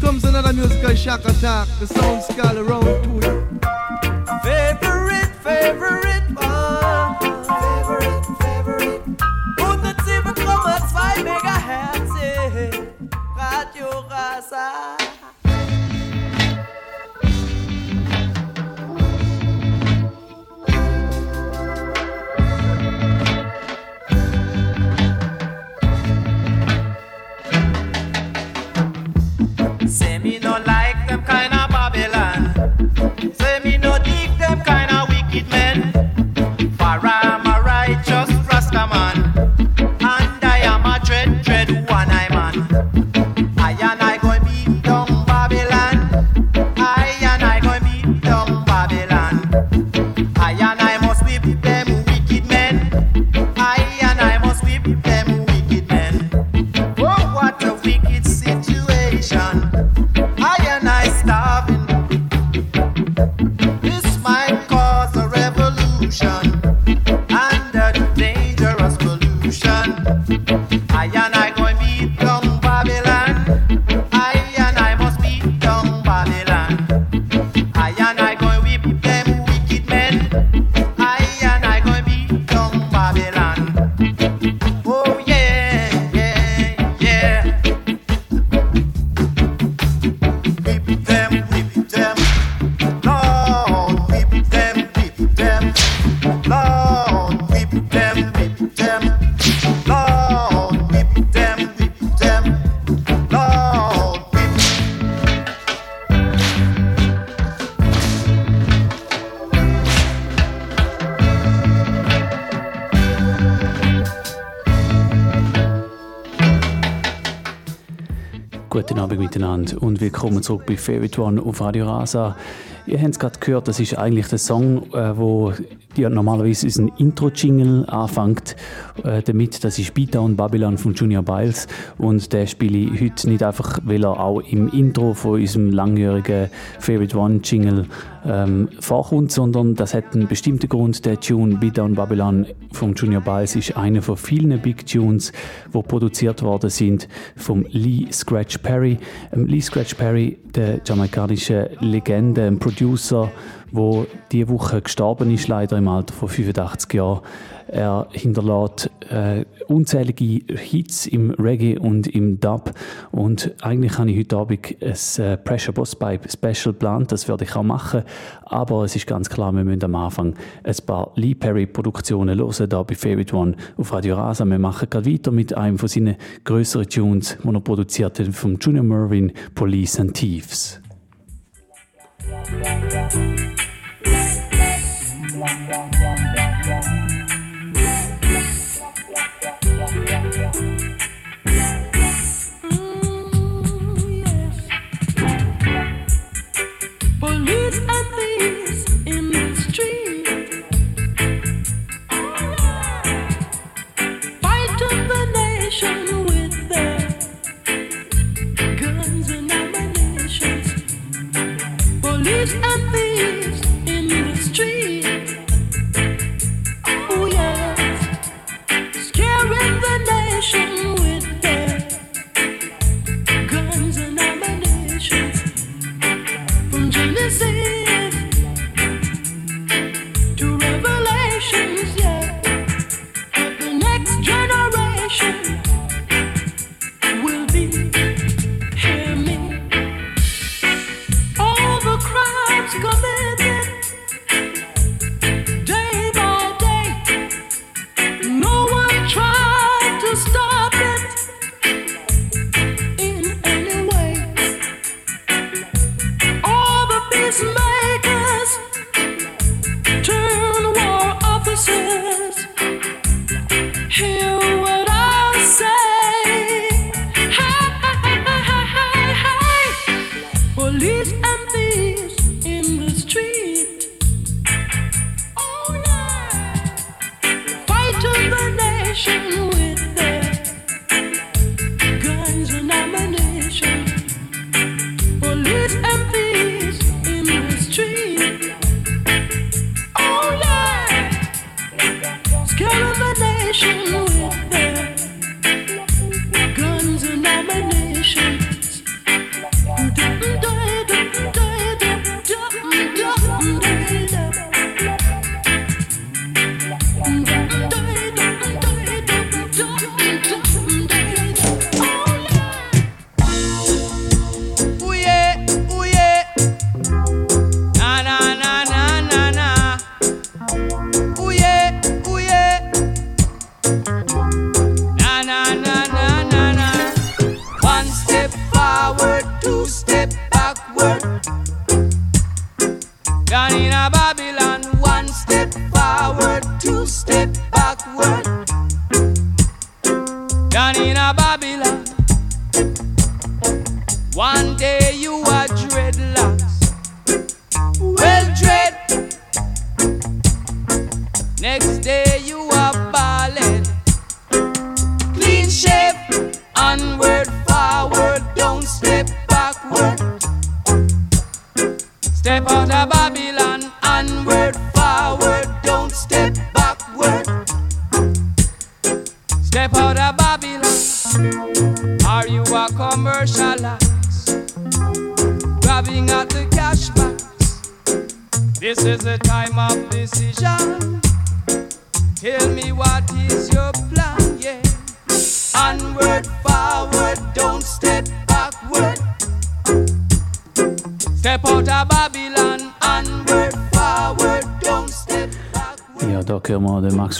comes another musical shock attack. The sound skull around to it. Favorite, favorite Favorite One auf Radio Rasa. Ihr habt es gerade gehört, das ist eigentlich der Song, äh, wo normalerweise unseren Intro-Jingle anfängt äh, damit. Das ist Beatdown Babylon von Junior Biles und den spiele ich heute nicht einfach, weil er auch im Intro von unserem langjährigen Favorite One Jingle ähm, vorkommt, sondern das hat einen bestimmten Grund. Der Tune Beatdown Babylon von Junior Biles ist einer von vielen Big Tunes, die produziert worden sind vom Lee Scratch Perry. Ähm, Lee Scratch Perry, der jamaikanische Legende, ein Producer, wo diese Woche gestorben ist, leider im Alter von 85 Jahren. Er hinterlässt äh, unzählige Hits im Reggae und im Dub. Und eigentlich habe ich heute Abend ein äh, Pressure Boss Pipe Special geplant. Das werde ich auch machen. Aber es ist ganz klar, wir müssen am Anfang ein paar Lee Perry Produktionen hören, hier bei Favorite One auf Radio Rasa. Wir machen gerade weiter mit einem von seinen größeren Tunes, den er produziert hat, vom Junior Mervyn, Police and Thieves. Police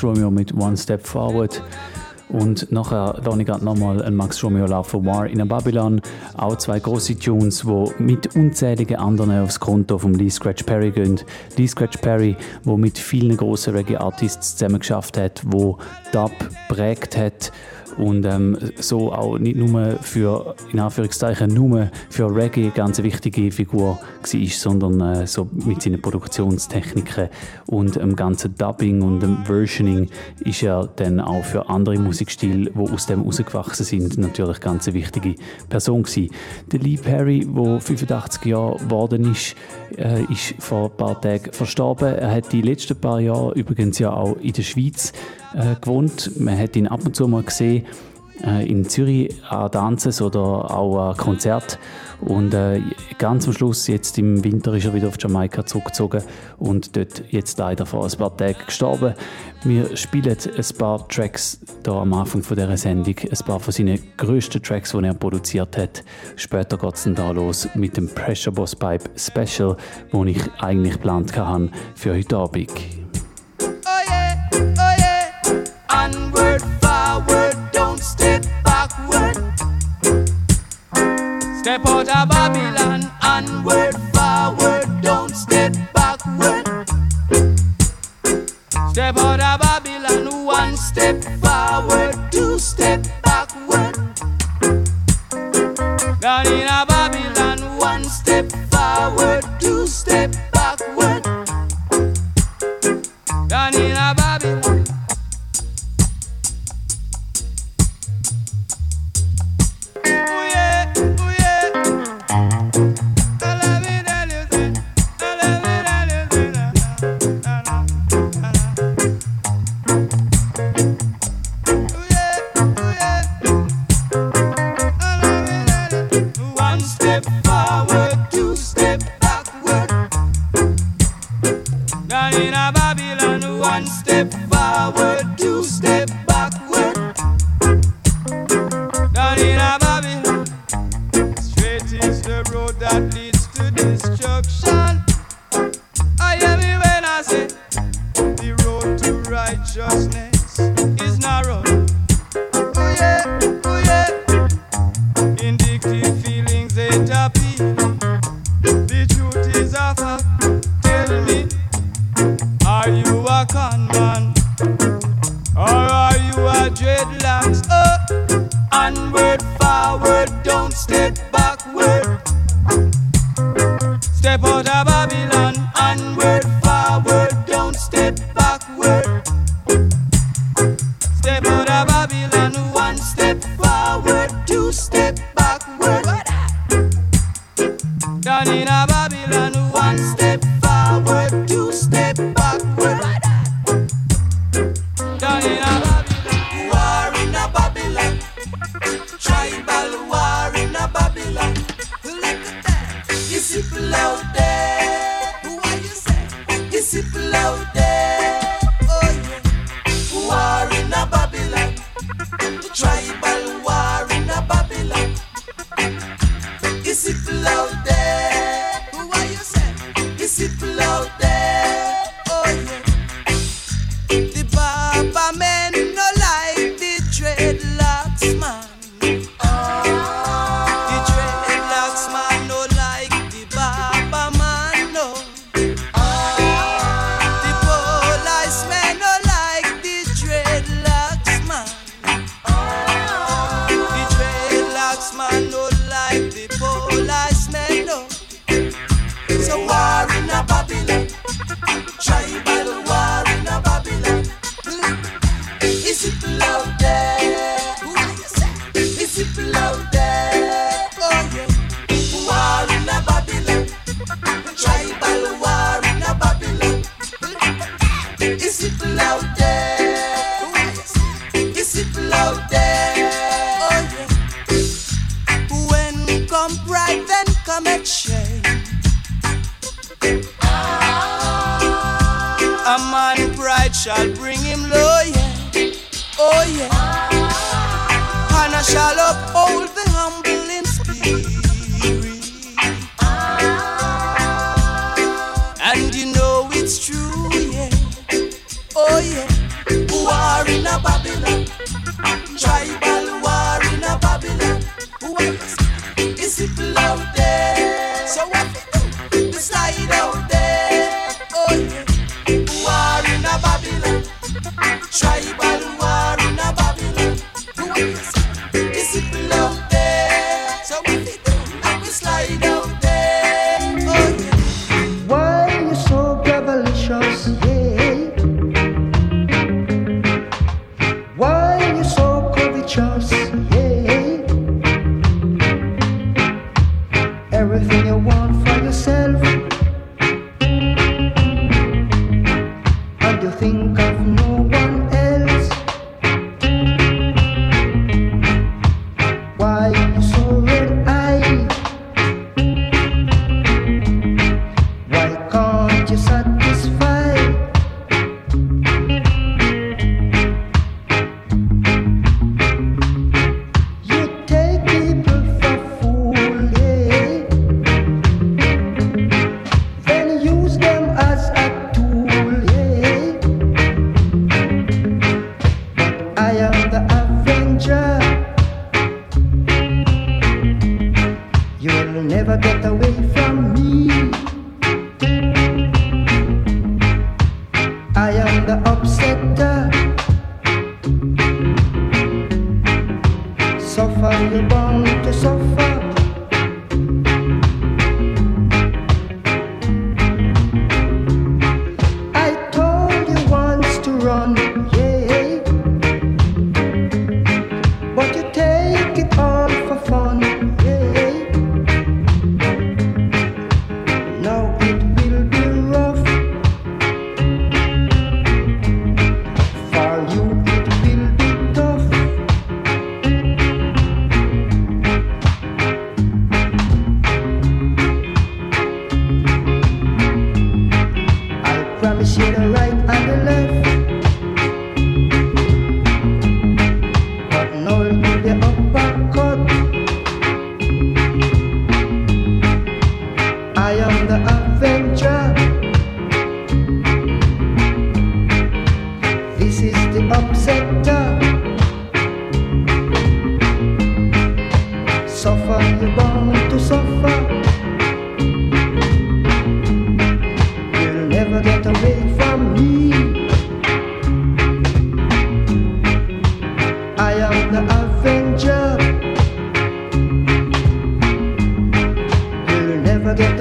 Max Romeo mit One Step Forward. Und nachher lasse ich gerade nochmal einen Max Romeo laufen, War in a Babylon. Auch zwei große Tunes, die mit unzähligen anderen aufs Konto von Lee Scratch Perry gehen. Lee Scratch Perry, der mit vielen großen Reggae-Artists zusammen geschafft hat, wo Dub prägt hat und ähm, so auch nicht nur für, in Anführungszeichen, nur für Reggae ganz eine wichtige Figur war, sondern äh, so mit seinen Produktionstechniken und dem ganzen Dubbing und dem Versioning ist er dann auch für andere Musikstile, die aus dem herausgewachsen sind, natürlich ganz eine wichtige Person gewesen. Der Lee Perry, der 85 Jahre geworden ist, äh, ist vor ein paar Tagen verstorben. Er hat die letzten paar Jahre übrigens ja auch in der Schweiz äh, gewohnt. Man hat ihn ab und zu mal gesehen äh, in Zürich an Dances oder auch an Konzert und äh, ganz am Schluss jetzt im Winter ist er wieder auf Jamaika zurückgezogen und dort jetzt leider vor ein paar Tagen gestorben. Wir spielen ein paar Tracks da am Anfang dieser Sendung, ein paar von seinen grössten Tracks, die er produziert hat. Später geht es dann da los mit dem Pressure Boss Pipe Special, den ich eigentlich geplant hatte für heute Abend. Step out of Babylon, onward, forward, don't step backward. Step out of Babylon, one step forward, two step step forward, two step backward. A straight is the road that leads to destruction. I hear me when I say the road to righteousness Step out of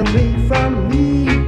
away from me.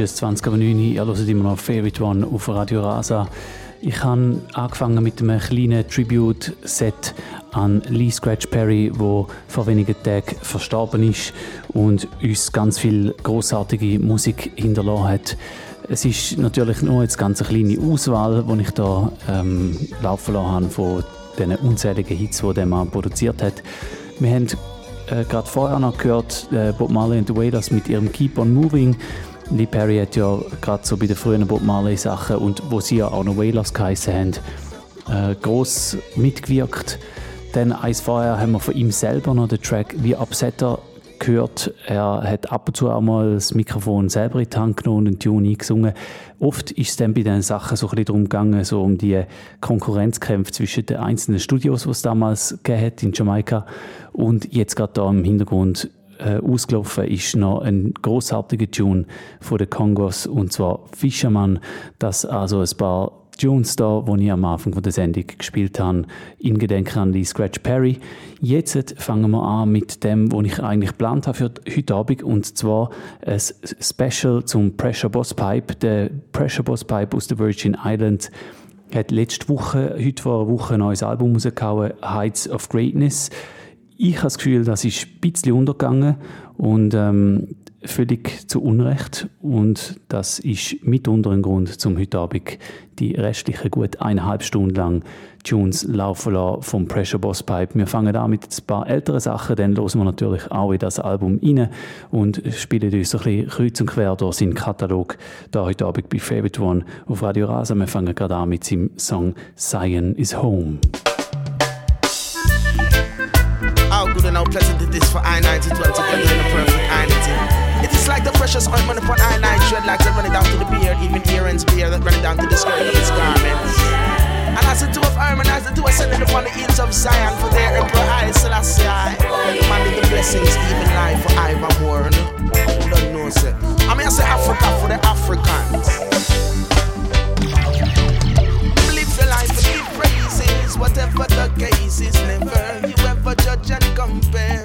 ist es 20.09 Uhr. Ihr hört immer noch Favorite One auf Radio Rasa. Ich habe angefangen mit einem kleinen Tribute-Set an Lee Scratch Perry, wo vor wenigen Tagen verstorben ist und uns ganz viel großartige Musik hinterlassen hat. Es ist natürlich nur jetzt ganz eine kleine Auswahl, die ich hier ähm, laufen lassen habe von den unzähligen Hits, die der Mann produziert hat. Wir haben äh, gerade vorher noch gehört, äh, Bob Marley und The Wailers mit ihrem Keep on Moving. Lee Perry hat ja gerade so bei den frühen Bob Marley Sachen und wo sie ja auch noch Wailers geheissen haben, äh, gross mitgewirkt. Dann eins vorher haben wir von ihm selber noch den Track Wie Upsetter gehört. Er hat ab und zu auch mal das Mikrofon selber in die Hand genommen und einen Tune eingesungen. Oft ist es dann bei diesen Sachen so ein bisschen darum gegangen, so um die Konkurrenzkämpfe zwischen den einzelnen Studios, die es damals gegeben in Jamaika und jetzt gerade da im Hintergrund äh, ausgelaufen ist noch ein großartiger Tune von den Kongos und zwar Fisherman, das also ein paar Tunes da, die ich am Anfang der Sendung gespielt habe, in Gedenken an Lee Scratch Perry. Jetzt fangen wir an mit dem, was ich eigentlich geplant habe für heute Abend, und zwar ein Special zum Pressure Boss Pipe. Der Pressure Boss Pipe aus den Virgin Islands hat letzte Woche, heute vor einer Woche, ein neues Album rausgehauen, Heights of Greatness. Ich habe das Gefühl, das ist ein bisschen untergegangen und ähm, völlig zu Unrecht. Und das ist mitunter ein Grund, zum heute Abend die restlichen gut eineinhalb Stunden lang Tunes laufen lassen vom Pressure Boss Pipe. Wir fangen an mit ein paar älteren Sachen, dann hören wir natürlich auch in das Album rein und spielen uns ein bisschen kreuz und quer durch seinen Katalog da heute Abend bei Favorite One auf Radio Rasa. Wir fangen gerade an mit seinem Song Zion is Home. And how pleasant it is for I-9 to dwell together in a perfect unity. It is like the precious ointment upon I-9 shed like to run it down to the beard, even Aaron's beard that run it down to the skirt of his garments. And as the two of harmonize, the two ascended upon the hills of Zion for their emperor I Selassie I. Commanded the blessings, even life for Ivermore. No? Don't know, sir. I mean, I say Africa for the Africans. Live your life and give praises, whatever the case is. Never you ever judge and compare.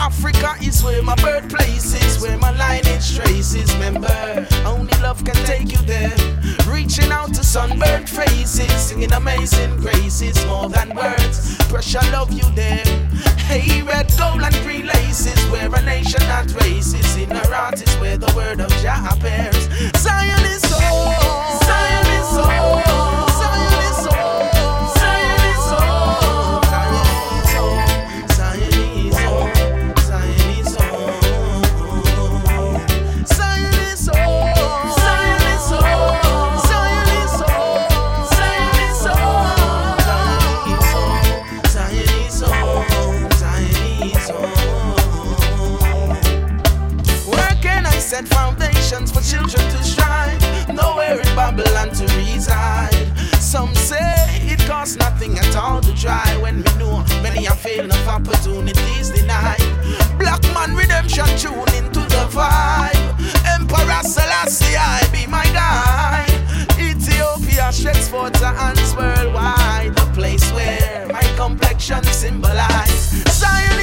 Africa is where my birthplace is, where my lineage traces. Remember, only love can take you there. Reaching out to sunburned faces, singing amazing graces, more than words. Pressure love you there. Hey, red, gold, and green laces, where a nation not races. In our art is where the word of Jah appears. Zion is home. Zion try. When we know many are failing of opportunities denied. Black man redemption tune into the vibe. Emperor Selassie, I be my guide. Ethiopia stretches forth her hands worldwide. The place where my complexion symbolize. Zion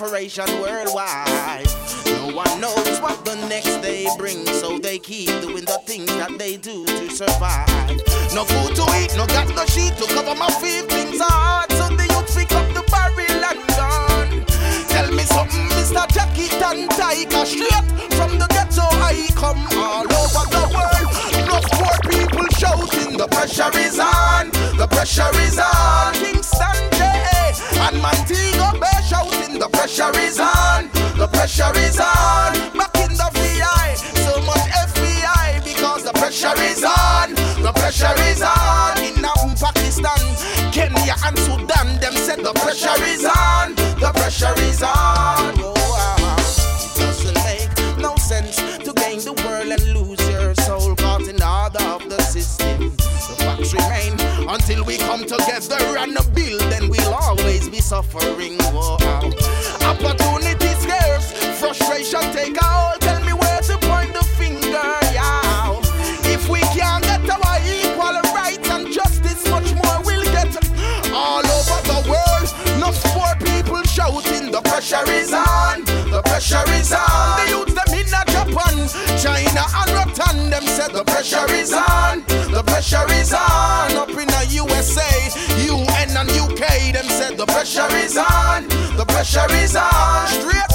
separation worldwide. No one knows what the next day brings, so they keep doing the things that they do to survive. No food to eat, no got no sheet to cover my feelings hard, so the me something, Mr. Jackie Tantaika, straight from the ghetto I come all over the world. Enough poor people shouting, the pressure is on, the pressure is on. Kingston J and Montego Bay shouting, the pressure is on, the pressure is on. Back in the VI, so much FBI because the pressure is on, the pressure is on. In Pakistan, Kenya and Sudan, them said the pressure is on, pressure is on. Oh. It doesn't make no sense to gain the world and lose your soul caught in order of the system. The facts remain until we come together and build, then we'll always be suffering. Pressure is on, the pressure is on. The youth them in Japan, China and Rotan, them said the pressure is on, the pressure is on. Up in the USA, UN and UK, them said the pressure is on, the pressure is on. Straight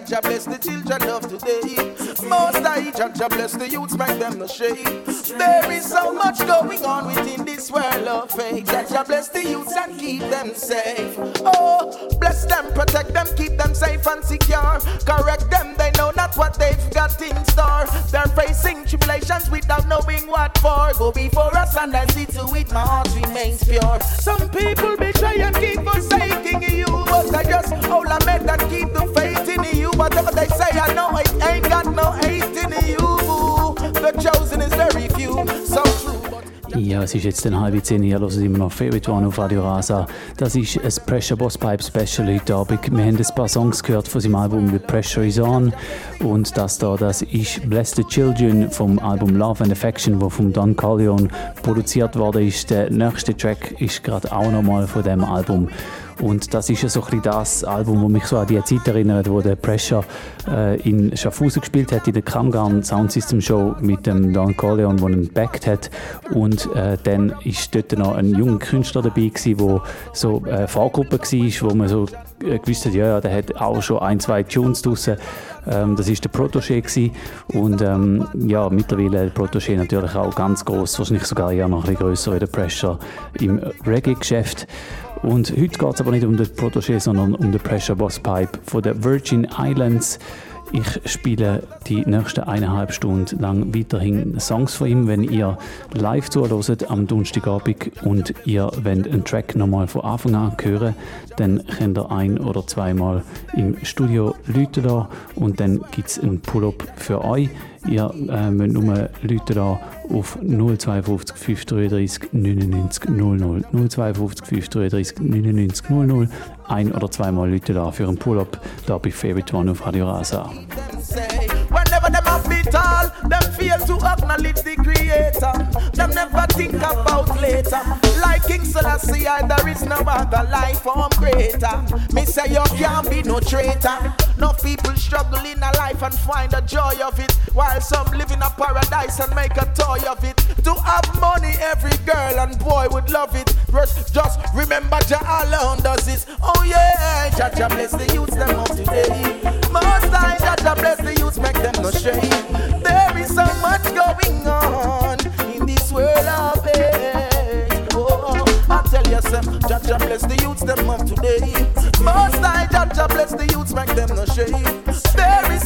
yeah, Jah Jah bless the children of today. Most I God Jah Jah bless the youths, make them no shame. There is so much going on within this world of faith. Jah Jah bless the youths and keep them safe. Oh, bless them, protect them, keep them safe and secure. Correct them, they know not what they've got in store. They're facing tribulations without knowing what for. Go before us and I see to it, my heart remains pure. Some people betray and keep forsaking Ja, es ist jetzt eine halbe zehn, ihr hört immer noch Favorite One auf Radio Rasa. Das ist ein Pressure Boss Pipe Special heute Abend. Wir haben ein paar Songs gehört von seinem Album The Pressure Is On und das da, das ist Bless the Children vom Album Love and Affection, wo von Don Corleone produziert ist. Der nächste Track ist gerade auch nochmal von dem Album. Und das ist ja so ein bisschen das Album, das mich so an die Zeit erinnert, wo der Pressure äh, in Schaffhausen gespielt hat, in der Kramgarn Sound System Show mit dem Don Corleone, der ihn backt hat. Und äh, dann ist dort noch ein junger Künstler dabei der so äh, Vorgruppe war, wo man so äh, gewusst hat, ja, ja, der hat auch schon ein, zwei Tunes draussen. Ähm, das ist der gewesen. und ähm, ja, mittlerweile der Protégé natürlich auch ganz groß, wahrscheinlich sogar eher noch ein bisschen grösser wie der Pressure im Reggae-Geschäft. Und heute geht es aber nicht um den Protégé, sondern um den Pressure Boss Pipe von den Virgin Islands. Ich spiele die nächsten eineinhalb Stunden lang weiterhin Songs von ihm. Wenn ihr live zuhört am Donnerstagabend und ihr wollt einen Track nochmal von Anfang an hören, dann könnt ihr ein- oder zweimal im Studio Leute da und dann gibt es einen Pull-up für euch. Ihr äh, müsst nur Leute da auf 052 533 99 00 052 533 99 00 ein- oder zweimal Leute da für einen Pull-up da bei Favorite One auf Radio Rasa. Fail to acknowledge the creator. Them never think about later. Like King Selassie, I, there is no other life form greater. Me say you can't be no traitor. No people struggle in a life and find the joy of it, while some live in a paradise and make a toy of it. To have money, every girl and boy would love it. Just, remember Jah alone does this. Oh yeah, Jah Jah bless the youths them of today. Most I Jah Jah bless the youths, make them no shame. There is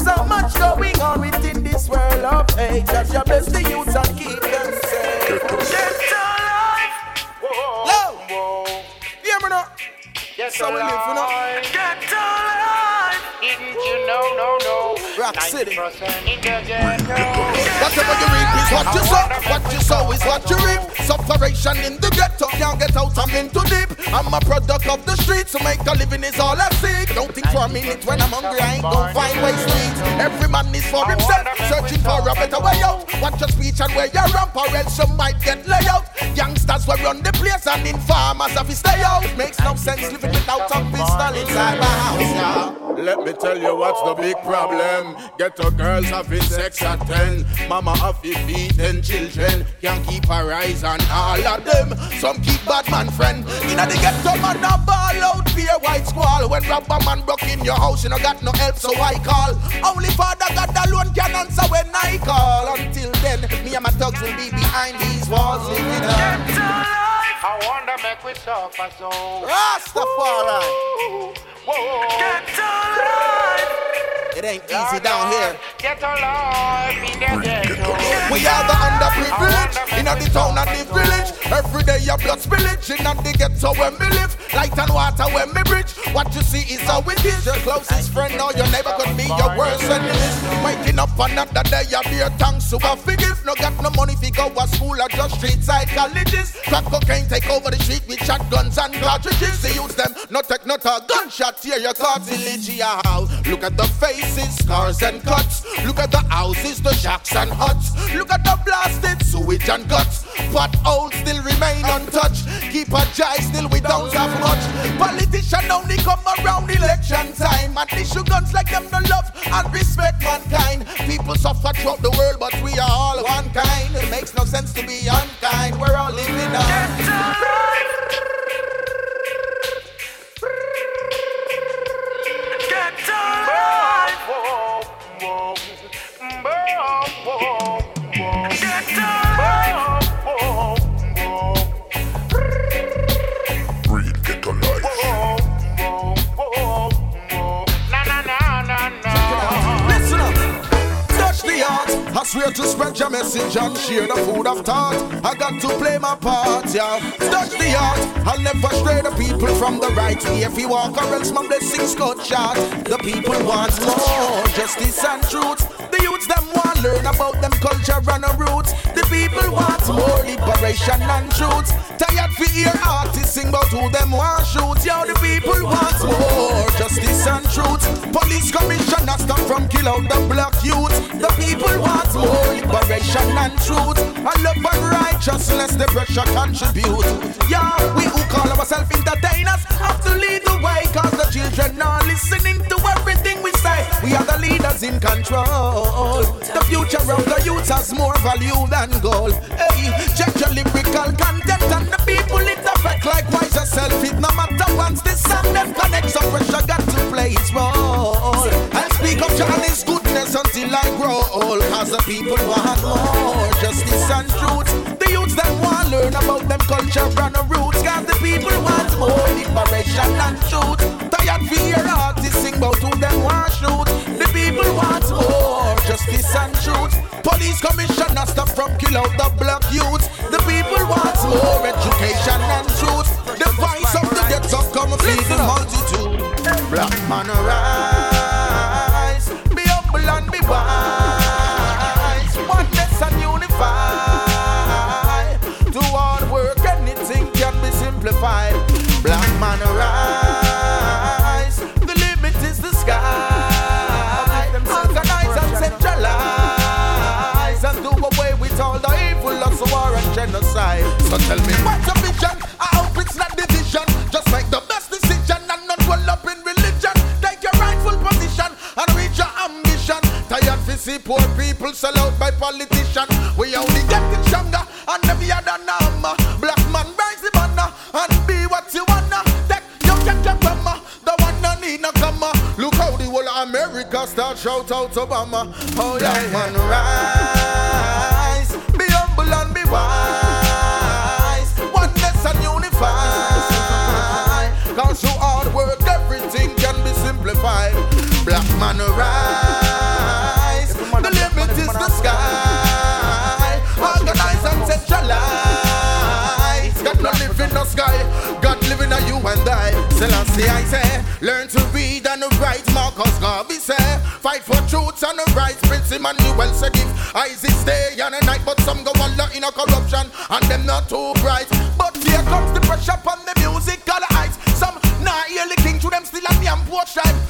so much going on within this world of hate. Jah Jah bless the youths and keep them safe. Get to life. Low. Hear me now. So we live, you know. Get to life. Didn't you know, no, no. Rock City. Whatever you reap is what you sow. What you sow is what you reap. Sufferation in the ghetto, can't get out, I'm in too deep. I'm a product of the streets, so make a living is all I seek. Don't think for a minute when I'm hungry, I ain't gonna find ways to eat. Every man is for himself, searching for a better way out. Watch your speech and where you ramp, or else you might get lay out. Youngsters will run the place and informers have to stay out. Makes no sense living without a pistol inside my house. Yeah. Let me tell you what's the big problem. Ghetto girls having sex at 10. Mama have to feed them children. Can't keep her eyes on all of them. Some keep bad man friend. Inna the ghetto man a ball out pure white squall. When robber man broke in your house, you no got no help, so I call. Only Father God alone can answer when I call. Until then, me and my thugs will be behind these walls living on. Get to life. I wonder make we suffer so. Rastafari. Whoa. Get alive. It ain't easy down here. Get alive in the ghetto. We are the underprivileged in the town and the village. Every day your blood spillage in the ghetto where we live. Light and water where we bridge. What you see is how it is. Your closest friend or your neighbor could be your worst enemy. Waking up another day, you beer thanks to a forgive. No got no money fi go to school or just street side colleges. Crack cocaine take over the street with shotguns and cartridges. They use them, no take not a gunshot here. Your cartilage, yeah. Look at the faces, scars and cuts. Look at the houses, the shacks and huts. Look at the blasted sewage and guts. Potholes still remain untouched. Keep a jai still we don't have much. Politician only come around election time and issue guns like them no love and respect mankind. People suffer throughout the world, but we are all one kind. It makes no sense to be unkind. We're all living on. Swear to spread your message and share the food of thought. I got to play my part, yeah. Touch the heart. I'll never stray the people from the right way. If you walk or else my blessings cut short. The people want more justice and truth. The youths them want learn about them culture and our roots. The people want more liberation and truth. Tired for hear artists sing about who them want shoot. Yo, the people want more justice and truth. Police commissioner stop from kill out the black youth. The people want more liberation and truth. And love and righteousness, the pressure contribute. Yeah, we who call ourselves entertainers have to lead the way. Cause the children are listening to everything we are the leaders in control. The future of the youth has more value than gold. Hey, check your lyrical content and the people it affect likewise yourself. It no matter once this song them connects, so pressure got to play its role. And speak of Johnny's goodness until I grow old. Cause the people want more justice and truth. The youths them want to learn about them culture and the roots. Cause the people want more liberation and truth. Tired for hear artists sing about who them want shoot. People want more justice and truth. Police commissioner stop from kill out the black youth. The people want more education and truth. The voice of the of come feed the multitude. Black man arise, politicians. We only getting stronger and every other number. Black man rise the banner and be what you wanna. Take your get your grandma. The one no need no comma. Look how the whole America start shout out Obama. Oh yeah, man rise. Selassie I say, learn to read and write. Marcus Garvey say, fight for truth and the rights. Prince Emmanuel say give eyes is day and a night, but some go under in a corruption and them not too bright. But here comes the pressure on the music, all the heights. Some not hear the king to them still at the porch tribe.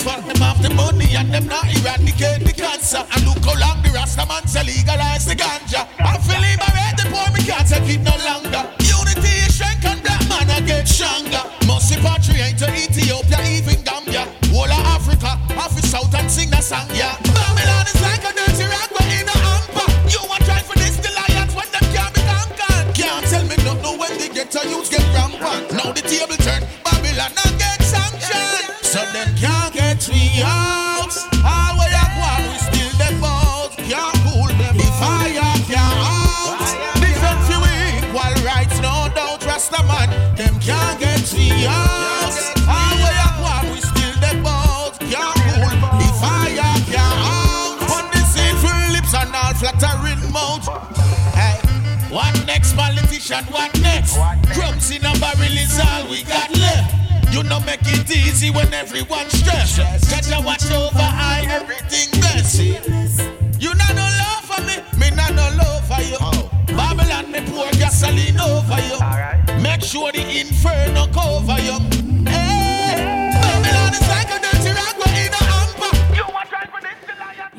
For them have the money and them not eradicate the cancer. And look how long the Rasta man say legalize the ganja. I feel liberate politician? What next? Crumbs in a barrel is all we got left. You know make it easy when everyone's stressed. I watch over I everything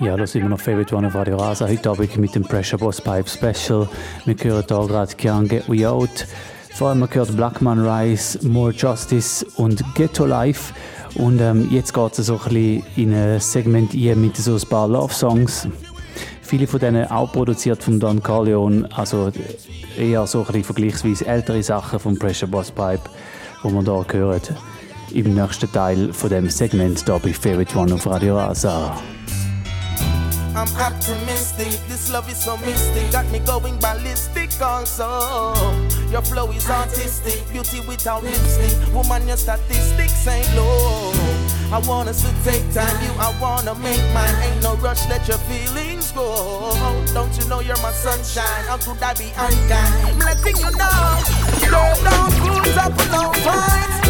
Ja, da sind wir noch Favorite One auf Radio Rasa. Heute Abend mit dem Pressure Boss Pipe Special. Wir hören hier gerade Can't Get We Out. Vor allem gehört Blackman Rise, More Justice und Ghetto Life. Und ähm, jetzt geht es so ein bisschen in ein Segment ein mit so ein paar Love-Songs. Viele von denen auch produziert von Don Corleone, also eher so ein bisschen vergleichsweise ältere Sachen vom Pressure Boss Pipe, wo man hier hört. Im nächsten Teil von dem Segment hier bei Favorite One auf Radio Rasa. I'm optimistic, this love is so mystic, got me going ballistic also. Your flow is artistic, beauty without lipstick. Woman, your statistics ain't low. I want us to take time, you, I wanna make mine. Ain't no rush, let your feelings go. Don't you know you're my sunshine? How could I be unkind? I'm letting you know. Don't put up no fights,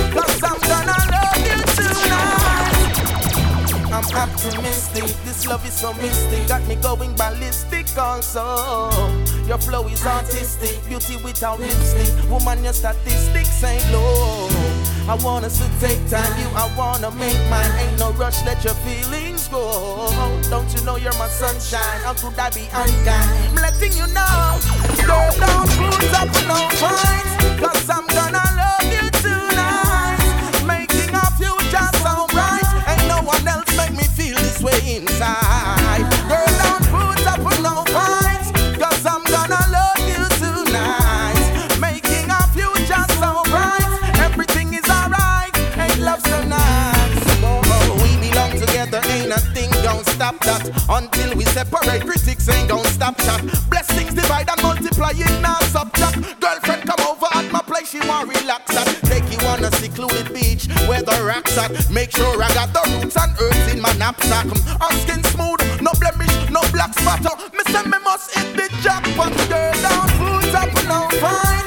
I'm optimistic, this love is so mystic, got me going ballistic also. Your flow is artistic, beauty without lipstick. Woman, your statistics ain't low. I want us to take time, you, I wanna make mine. Ain't no rush, let your feelings go. Don't you know you're my sunshine? How could I be unkind? I'm letting you know. Don't put up no fights, cause I'm gonna stop that. Until we separate, critics ain't gonna stop that. Blessings divide and multiply in now subtract. Girlfriend come over at my place, she want relax at. Take you on a secluded beach where the rocks at. Make sure I got the roots and earth in my knapsack. Her skin smooth, no blemish, no black spot. Me say me must hit the jackpot. Girl, don't put up no fights,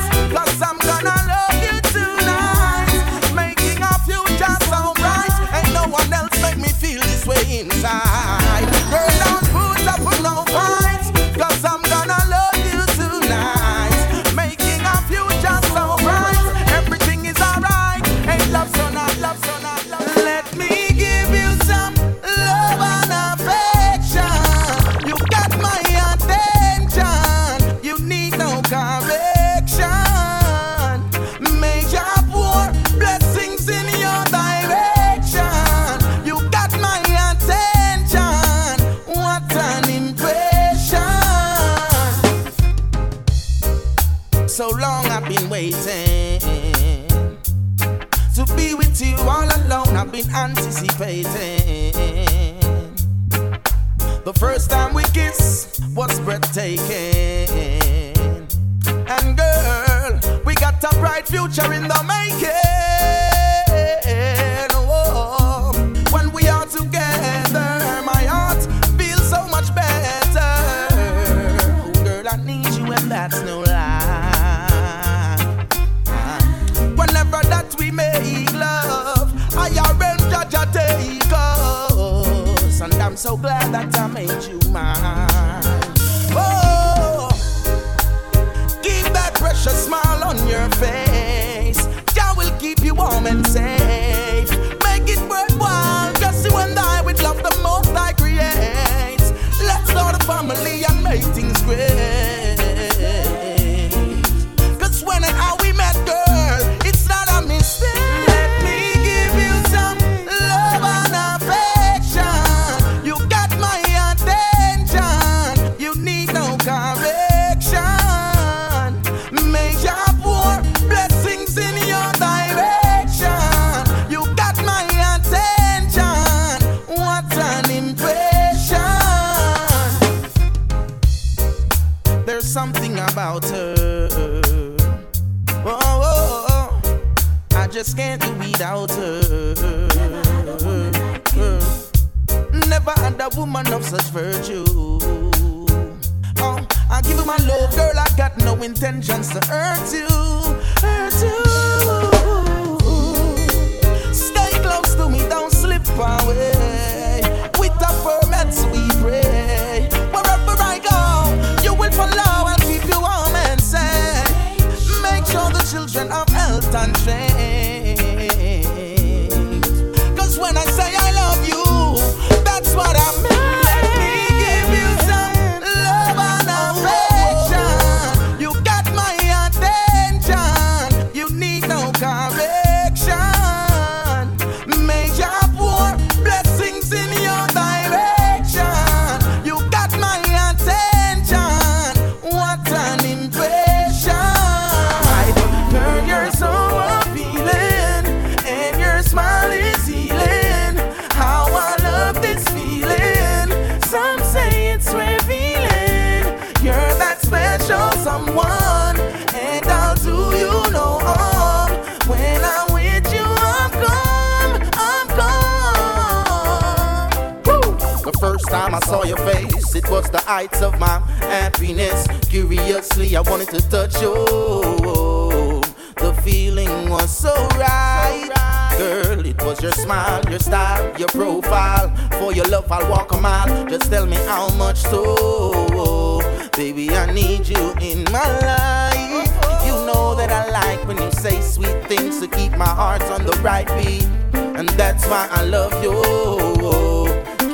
The feeling was so right. Girl, it was your smile, your style, your profile. For your love, I'll walk a mile. Just tell me how much so. Baby, I need you in my life. You know that I like when you say sweet things to keep my heart on the right beat. And that's why I love you.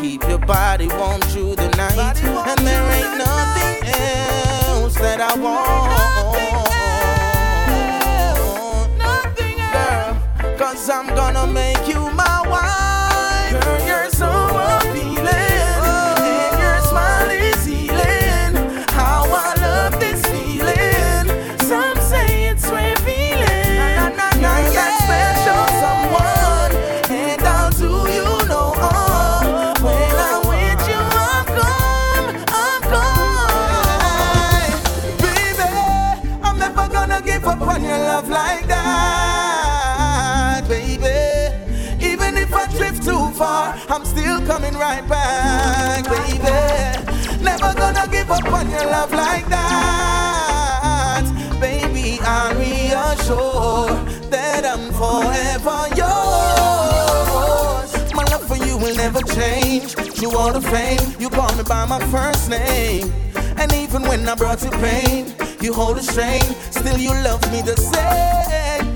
Keep your body warm through the night. And there ain't nothing else that I want. Cause I'm gonna make give up on your love like that, baby. I'm reassured that I'm forever yours. My love for you will never change. Through all the fame, you call me by my first name. And even when I brought you pain, you hold the strain. Still, you love me the same.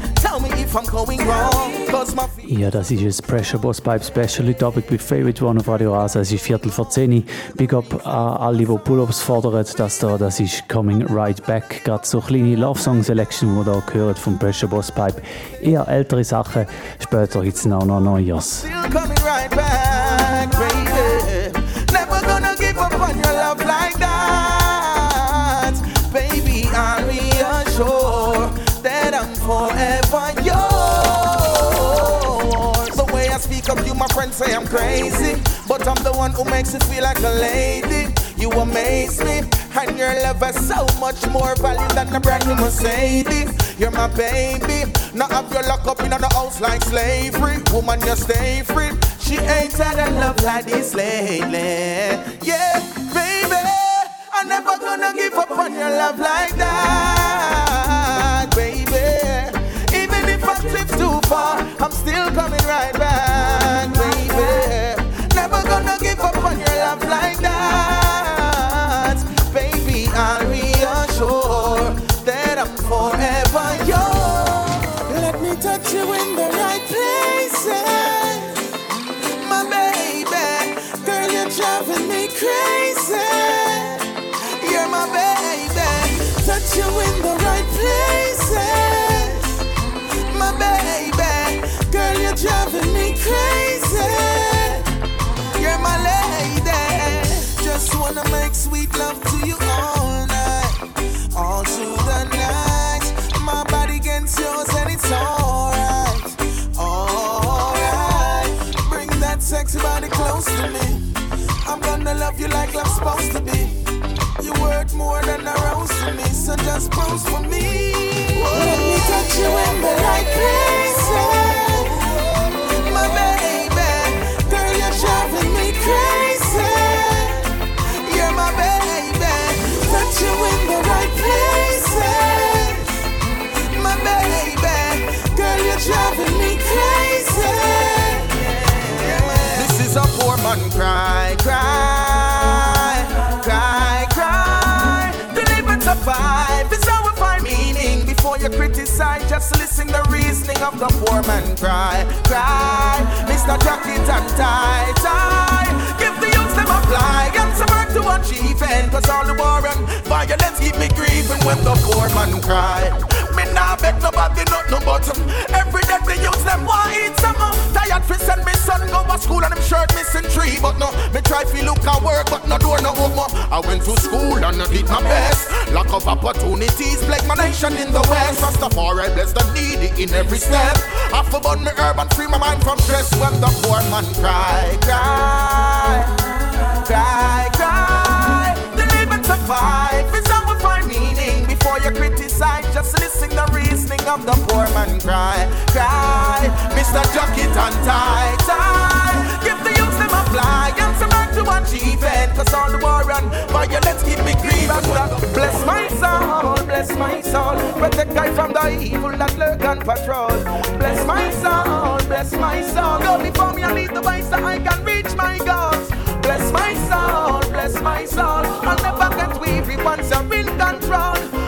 Ja, das ist ein Pressure Boss Pipe Special heute Abend bei Favorite One auf Radio Rasa. Es ist Viertel vor 10 Big up an alle, die Pull-Ups fordern. Das da, das ist Coming Right Back. Gerade so kleine Love Song Selection, die ihr da gehört vom Pressure Boss Pipe. Eher ältere Sachen. Später gibt es noch, noch Neues. still coming right back, baby. Never gonna give up on your love like that, baby. I'm reassured that I'm forever my friends say I'm crazy, but I'm the one who makes you feel like a lady. You amaze me, and your love has so much more value than a brand new Mercedes. You're my baby, now have you locked up in the house like slavery. Woman, you stay free. She ain't had a love like this lately. Yeah, baby, I'm never gonna give up on your love like that, baby. Even if I drift too far, I'm still coming right back, you in the right places. My baby. Girl, you're driving me crazy. You're my lady. Just wanna make sweet love to you all night. All through the night. My body against yours and it's alright. Alright. Bring that sexy body close to me. I'm gonna love you like I'm supposed to be. More than a rose to me, so just pose for me. Let me touch you in the right places. Criticize, just listen the reasoning of the poor man cry, cry. Mr. Jacket and tie, tie. Give the youths them a fly, get some work to achieve. And cause all the war and violence keep me grieving when the poor man cry. Me nah beg nobody nothing but Every day the use them want eat some. Tired fi send me son go to school and him shirt missing three But no, me try fi look at work but no door no open. I went to school and I did my best. Lack of opportunities plague my nation in the west. Rastafari bless the needy in every step. A bun me herb and free my mind from stress. When the poor man cry, cry Cry, cry The live and survive Before you criticize, just listen the reasoning of the poor man cry, cry. Mr. Jacket and tie, tie. Give the youths them a fly and some back to achieve it. Cause all the war and violence keep me grievous Bless my soul, bless my soul. Protect I from the evil that lurk and patrol. Bless my soul, bless my soul. Go before me and lead the way so I can reach my goals. Bless my soul, bless my soul. I'll never get weary once you're in control.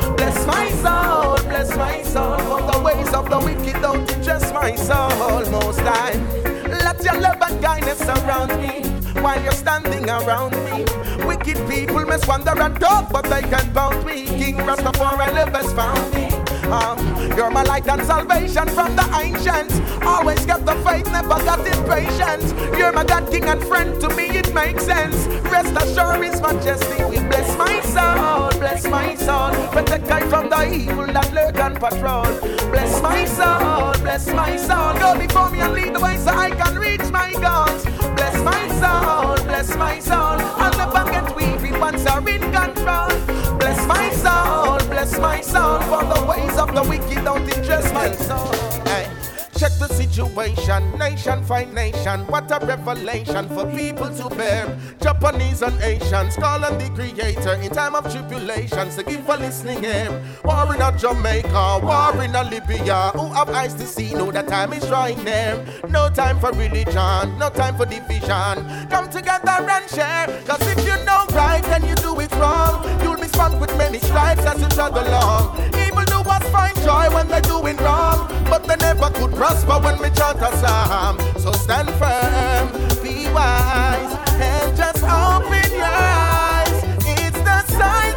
Soul, bless my soul. For the ways of the wicked don't interest my soul. Most time, let your love and kindness surround me while you're standing around me. Wicked people must wander and talk, but they can't bound me. King Rastafari love has found me. Um, you're my light and salvation from the ancients. Always kept the faith, never got impatient. You're my God, King and friend. To me, it makes sense. Rest assured, His Majesty will bless my soul, bless my soul. Protect I from the evil that lurk and patrol. Bless my soul, bless my soul. Go before me and lead the way so I can reach my goals. Bless my soul, bless my soul. I'll never get weary once you're in control. Bless my soul, bless my soul. For the ways of the wicked don't interest my soul. Hey. Check the situation, nation fight nation. What a revelation for people to bear. Japanese and Asians call on the creator in time of tribulations to give a listening ear. War in a Jamaica, war in a Libya. Who have eyes to see know that time is drawing near. No time for religion, no time for division. Come together and share. Cause if you know right and you do it wrong, you'll be spanked with many stripes as you trod along. Evil doers find joy when they're doing wrong, but they never could prosper when we chant a psalm. So stand firm, be wise, and just open your eyes. It's the sign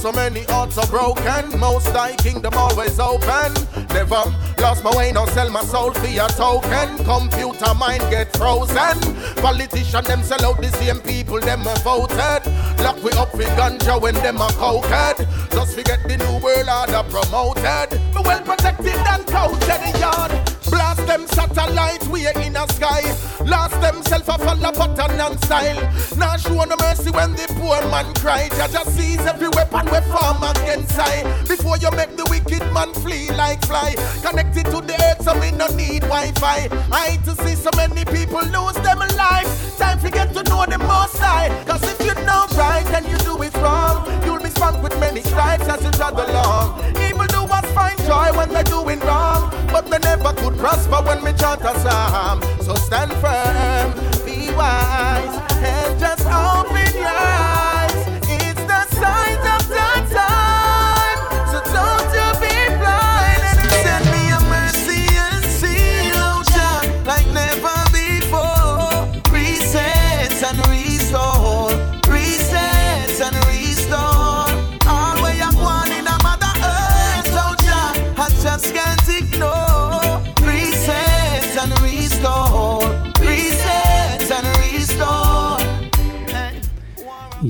so many hearts are broken, most high kingdom always open. Never lost my way, no sell my soul for your token. Computer mind get frozen. Politician them sell out the same people them a voted. Lock we up with ganja when them a cokehead. Just forget the new world order promoted. Me well protected and coated yard. Blast them satellite way in the sky. Lost themself a follow pattern and style. Now show no mercy when the poor man cry. Just sees every weapon we form against I. Before you make the wicked man flee like fly. Connected to the earth so we no need Wi-Fi. I to see so many people lose them life. Time to get to know the most high. Cause if you know right and you do it wrong, you'll be spanked with many stripes as you trod along. Evil doers find joy when they're doing wrong, but they never could prosper when we chant a psalm. So stand firm, be wise, and just open your eyes.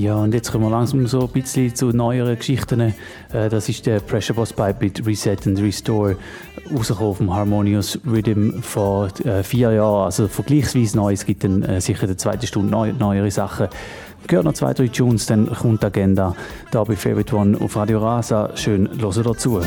Ja, und jetzt kommen wir langsam so ein bisschen zu neueren Geschichten. Äh, das ist der Pressure Boss Pipe mit Reset and Restore, rausgekommen vom Harmonious Rhythm vor äh, vier Jahren. Also vergleichsweise neu. Es gibt dann äh, sicher in der zweiten Stunde neu, neuere Sachen. Gehört noch zwei, drei Tunes, dann kommt die Agenda. Da bei Favorite One auf Radio Rasa. Schön, hören dazu.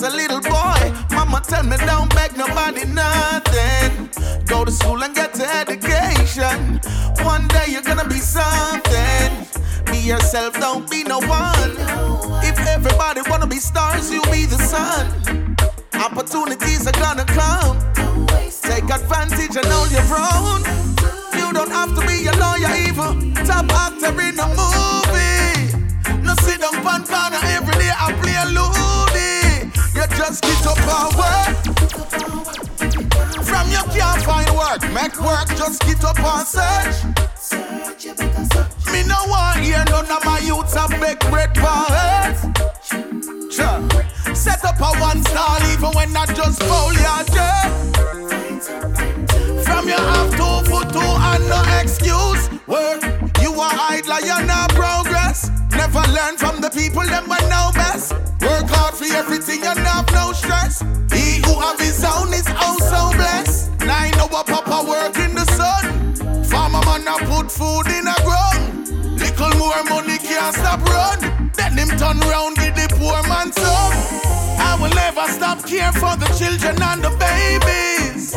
Was a little boy, mama tell me don't beg nobody nothing. Go to school and get an education. One day you're gonna be something. Be yourself, don't be no one. If everybody wanna be stars, you be the sun. Opportunities are gonna come. Take advantage and hold your own. You don't have to be a lawyer, even top actor in a movie. No sit down pan corner every day I play a loony. You just get up and work. From you can't find work, make work, just get up and search. Me no want hear none of my youths a beg bread for earth. Sure. Set up a one stall even when I just foul your jerk. From you have two foot two and no excuse. Work, you are idler, you're not progress. Never learn from the people them when know best. Work hard for everything, you have no stress. He who have his own is oh also blessed. Nine hour papa work in the sun. Farmer man a put food in a ground. Little more money can't stop run. Then him turn round give the poor man some. I will never stop care for the children and the babies.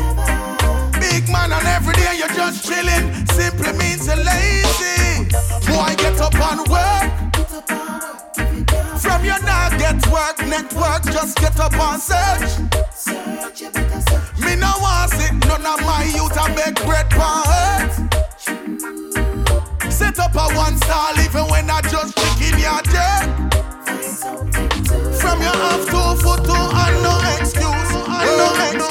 Big man and every day you're just chilling. Simply means you're lazy. Boy, get up and work. From your not get work, network, just get up and search. Me no want sit none of my youth a beg bread for earth. Set up a one stall even when I just chicken your jerk. From your half two foot two and no excuse, and no excuse.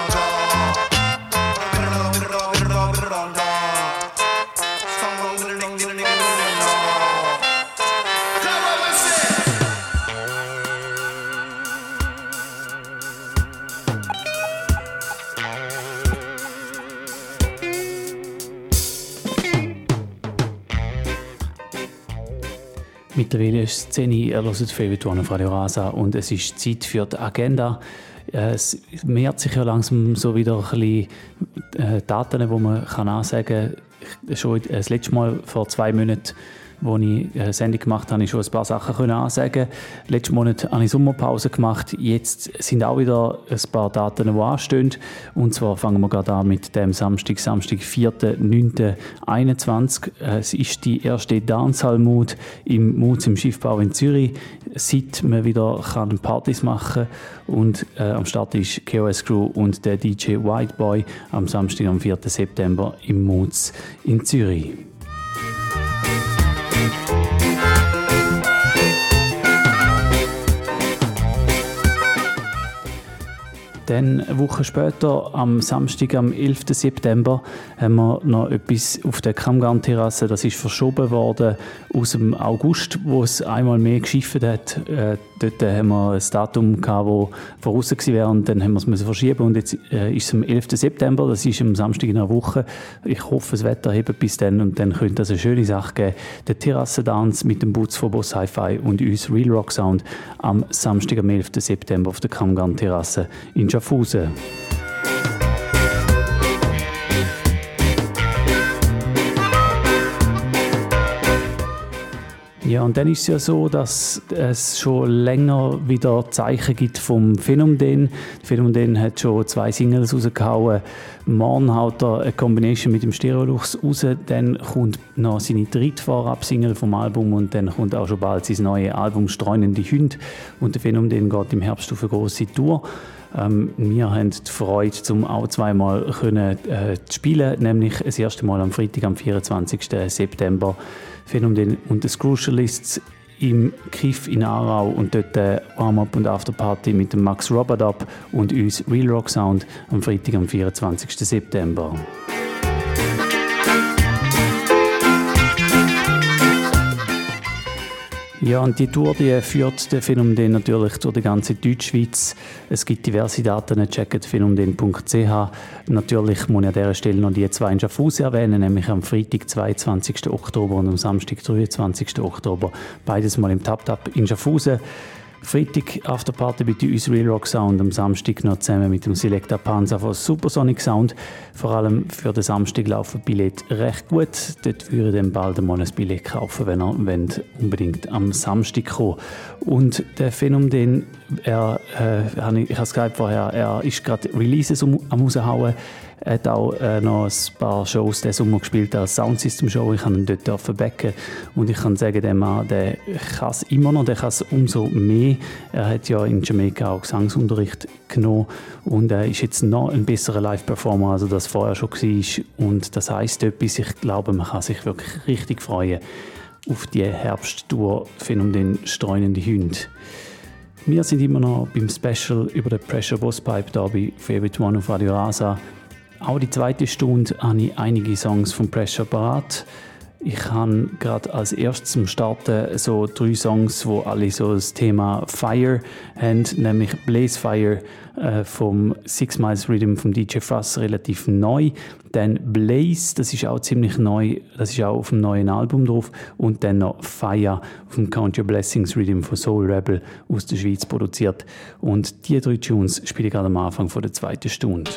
Mittlerweile ist es 10 Uhr, ihr hört One auf Radio Rasa und es ist Zeit für die Agenda. Äh, es mehrt sich ja langsam so wieder ein bisschen äh, Daten, die man ansagen kann. Schon das letzte Mal vor zwei Monaten wo ich eine Sendung gemacht habe, ich schon ein paar Sachen können ansagen. Letzten Monat habe ich Sommerpause gemacht. Jetzt sind auch wieder ein paar Daten, die anstehen. Und zwar fangen wir gerade an mit dem Samstag, Samstag, 4.9.21. Es ist die erste Dancehall-Mood im Moods im Schiffbau in Zürich. Seit man wieder kann Partys machen und äh, am Start ist KOS Crew und der DJ White Boy am Samstag, am 4. September im Moods in Zürich. Dann eine Woche später, am Samstag, am 11. September, haben wir noch etwas auf der Kammgarn-Terrasse. Das ist verschoben worden aus dem August, wo es einmal mehr geschifft hat. Äh, dort haben wir ein Datum, das voraus war und dann haben wir es verschieben und jetzt äh, ist es am 11. September, das ist am Samstag in einer Woche. Ich hoffe, das Wetter hebt bis dann und dann könnte das eine schöne Sache geben. Der Terrassentanz mit dem Boots von Boss Hi-Fi und uns Real Rock Sound am Samstag, am 11. September auf der Kammgarn-Terrasse in Schaffhausen. Ja, und dann ist es ja so, dass es schon länger wieder Zeichen gibt vom Phänomen. Phänomen hat schon zwei Singles rausgehauen. Morgen haut er eine Kombination mit dem Stereolux raus. Dann kommt noch seine dritte Vorab-Single vom Album und dann kommt auch schon bald sein neues Album «Streunende Hunde». Und der Phänomen geht im Herbst auf eine grosse Tour. Ähm, wir haben die Freude, um auch zweimal können, äh, zu spielen, nämlich das erste Mal am Freitag, am 24. September, Phänomen und das Crucialists im Kiff in Aarau und dort äh, Warm-Up und Afterparty mit dem Max Robert ab und uns Real Rock Sound am Freitag, am 24. September. Ja, und die Tour die führt den Phänomen natürlich durch die ganze Deutschschweiz. Es gibt diverse Daten, checkt phänomen.ch. Natürlich muss ich an dieser Stelle noch die zwei in Schaffhausen erwähnen, nämlich am Freitag, 22. Oktober und am Samstag, 23. Oktober. Beides mal im Tap-Tap in Schaffhausen. Freitag Afterparty bei uns Real Rock Sound, am Samstag noch zusammen mit dem Selecta Panzer von Supersonic Sound. Vor allem für den Samstag laufen Billett recht gut. Dort würde ich dann bald mal ein Billett kaufen, wenn er wollt, unbedingt am Samstag kommen. Und der Phänomen, er, äh, ich habe es vorher, er ist gerade Releases am raushauen. Er hat auch äh, noch ein paar Shows diesen Sommer gespielt als Soundsystem Show. Ich habe ihn dort backen und ich kann sagen, der Mann, der kann es immer noch, der kann es umso mehr. Er hat ja in Jamaika auch Gesangsunterricht genommen und er ist jetzt noch ein besserer Live-Performer, als das vorher schon war. Und das heisst etwas, ich glaube, man kann sich wirklich richtig freuen auf die Herbsttour Phänomen streunende Hunde. Wir sind immer noch beim Special über den Pressure Boss Pipe da bei Favorite One auf Radio Rasa. Auch die zweite Stunde habe ich einige Songs von Pressure parat. Ich habe gerade als erstes zum Starten so drei Songs, wo alle so das Thema Fire haben, nämlich Blaze Fire äh, vom Six Miles Rhythm vom DJ Fuss, relativ neu. Dann Blaze, das ist auch ziemlich neu, das ist auch auf dem neuen Album drauf. Und dann noch Fire vom Count Your Blessings Rhythm von Soul Rebel aus der Schweiz produziert. Und die drei Tunes spiele ich gerade am Anfang der zweiten Stunde.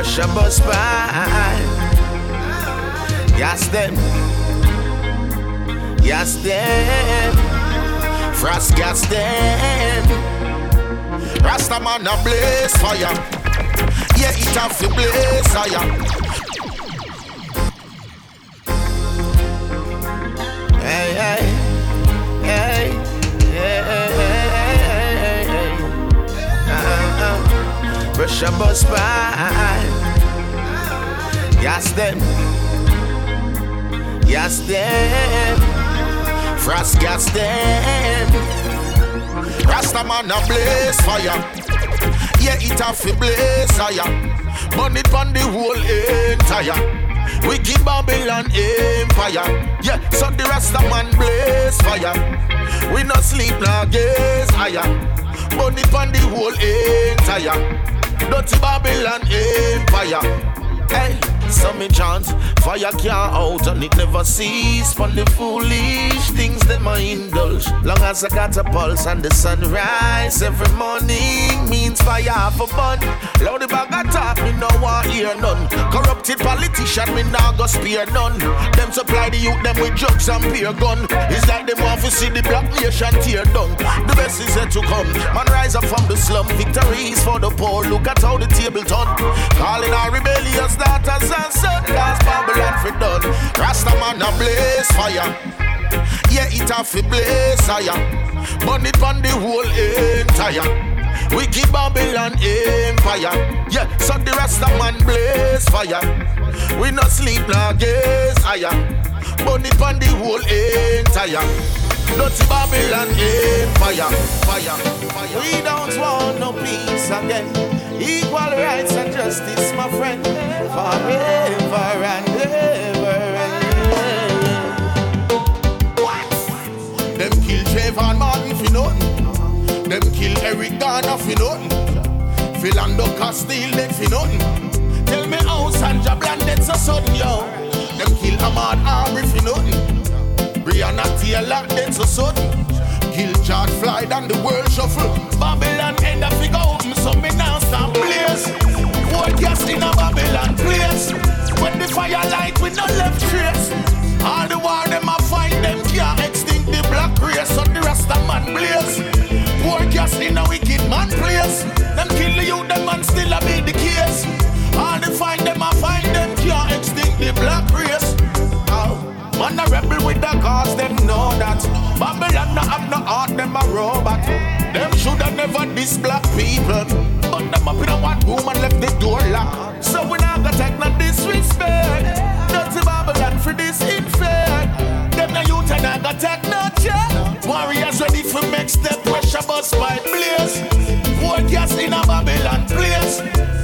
Pressure Busspipe. Yes, them. Yes, them. Frost gas them. Rasta man a blaze fire. Yeah, it have to blaze fire. Hey, hey. Pressure Busspipe. Yes, them. Yes, them. Frost gas them. Rasta man a blaze fire. Yeah, it a fi blaze fire. Burn it on the whole entire. We Wicked Babylon Empire. Yeah, so the Rasta man blaze fire. We not sleep nor gaze higher. Burn it on the whole entire. Dirty Babylon eh, Empire. Hey. So me chant, fire can't out and it never cease. From the foolish things that my indulge. Long as I got a pulse and the sunrise Every morning means fire for fun. Loud the bag of talk, me no want hear none. Corrupted politician, me nah go spare none. Them supply the youth, them with drugs and beer gun. It's like them want to see the black nation tear down. The best is yet to come. Man rise up from the slum. Victories for the poor. Look at how the table turn. Calling our rebellious daughters and son, cause Babylon fi done. Rasta man a blaze fire. Yeah, it a fi blaze fire. Burn it on the whole entire. Wicked Babylon Empire. Yeah, so the Rasta man blaze fire. We no sleep nor gaze higher. It on the whole entire. Dirty Babylon Empire. Fire, fire. We don't want no peace again. Equal rights and justice, my friend, forever and ever. And Them kill Trayvon Martin for nothing. Them kill Eric Garner for nothing. Philando Castile dead for nothing. Tell me how Sandra Bland dead so sudden, yo. Them kill Ahmaud Arbery for nothing. Breonna Taylor dead so sudden. Kill George Floyd and the world shuffle. Babylon end up figure open, so me now stop blaze. Cold gas in a Babylon place. When the fire light, we no left trace. All the war them a fight, them can't extinct the black race. So the Rasta man blaze. Poor gas in a wicked man place. Them kill the them man still a be the case. All the fight them a fight, them can't extinct the black race. Man a rebel with the cause, them know that. Babylon no have no heart, them a robot. Them shoulda never diss black people. But them up in a one room and left the door locked. So we not gonna take no disrespect. Dirty Babylon for this infect. Them no youth and I gonna take no check. Warriors ready for make step, pressure Busspipe blaze. Cold gas in a Babylon place.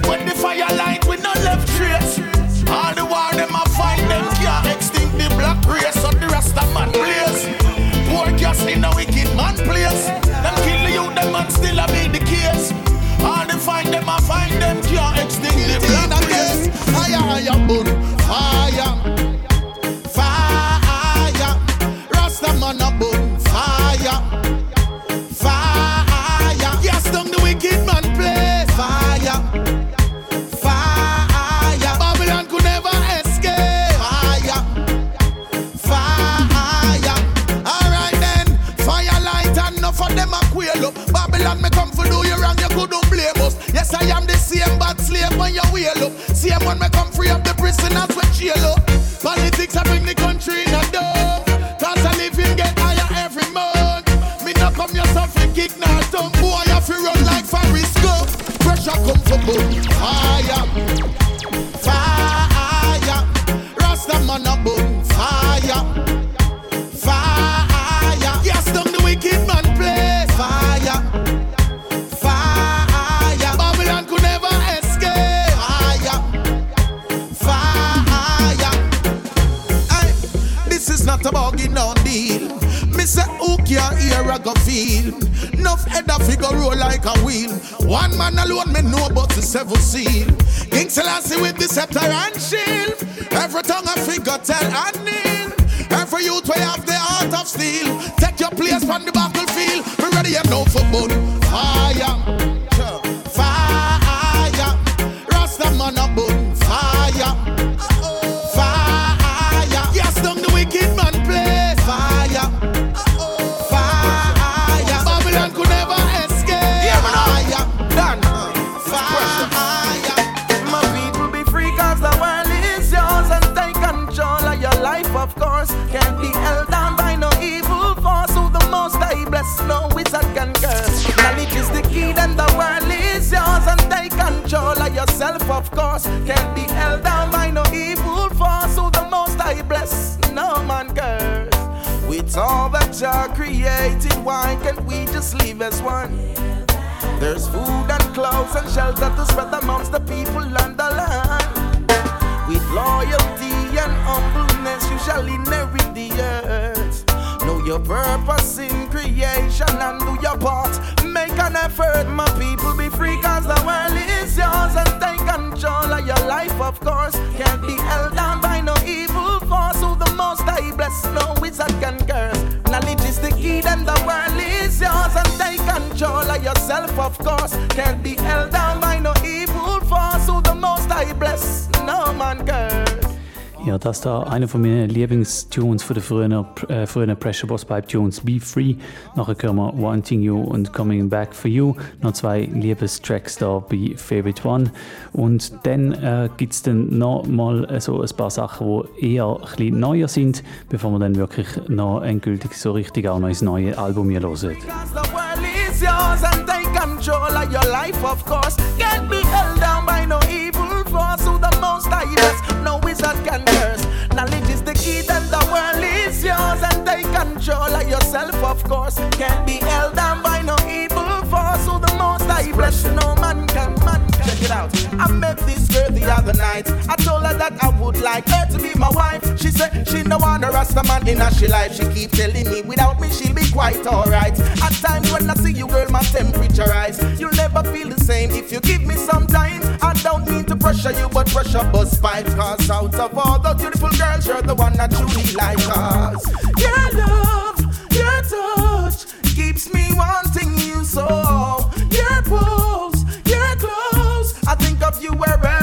When the fire light, burn, fire, fire. Rasta man a burn, fire, fire. Yes, down the wicked man place, fire. Fire, Babylon could never escape. Fire, fire. Alright then, fire light and enough of them a quail up. Babylon me come for do you wrong, you couldn't blame us. Yes, I am the same bad slave when you wheel up. Same when me come free up the prisoners with jail up. Politics I bring the country in a dump. Cause I live get higher every month. Me not come here something kick now dumb boy, I feel run like Forrest Gump. Pressure come for boom. Enough head a figure roll like a wheel. One man alone me know about the seven seal. King Selassie with the scepter and shield. Every tongue a figure tell and kneel. Every youth way have the heart of steel. Take your place on the battlefield. We ready and know for fire. Fire. Created, why can't we just live as one? There's food and clothes and shelter to spread amongst the people on the land. With loyalty and humbleness, you shall inherit the earth. Know your purpose in creation and do your part. Make an effort, my people, be free, cause the world is yours. And take control of your life, of course. Can't be held yourself, of course. Can't be held down by no evil force. Who the most I bless, no man curse. Ja, das da einer von meinen Lieblingstunes von den frühen, äh, frühen Pressure Boss Pipe Tunes, Be Free. Nachher hören wir Wanting You und Coming Back for You. Noch zwei Liebestracks da bei Favorite One. Und dann äh, gibt es dann noch mal äh, so ein paar Sachen, die eher ein neuer sind, bevor wir dann wirklich noch endgültig so richtig auch noch ins neue Album hier hören. Is yours and take control of your life, of course. Can't be held down by no evil force. Who the most I bless, no wizard can curse. Knowledge is the key, then the world is yours and take control of yourself, of course. Can't be held down by no evil force. Who the most I bless, no man can, it out. I met this girl the other night. I told her that I would like her to be my wife. She said she no want a rasta man in her she life. She keep telling me without me she'll be quite alright. At times when I see you, girl, my temperature rise. You'll never feel the same if you give me some time. I don't mean to pressure you, but pressure Busspipe. Cause out of all the beautiful girls, you're the one that truly like us. Your love, your touch keeps me wanting you so. You wherever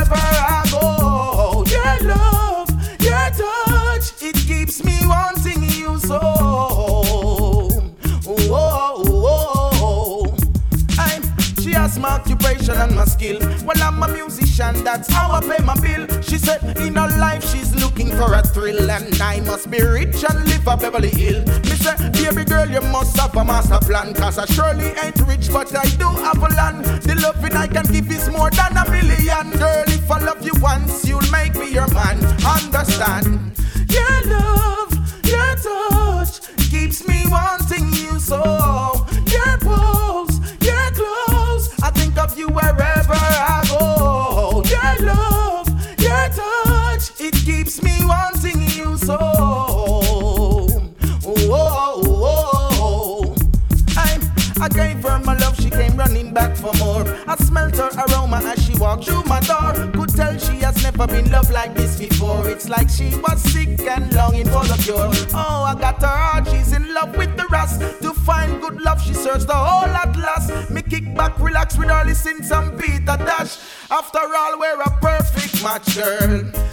occupation and my skill. Well, I'm a musician, that's how I pay my bill. She said in her life she's looking for a thrill, and I must be rich and live a Beverly Hill. Me say, baby girl, you must have a master plan, cause I surely ain't rich, but I do have a land. The loving I can give is more than a million. Girl, if I love you once, you'll make me your man. Understand? Your love, searched the whole atlas. Me kick back, relax with her, listen some Peter Tosh. After all, we're a perfect match, girl.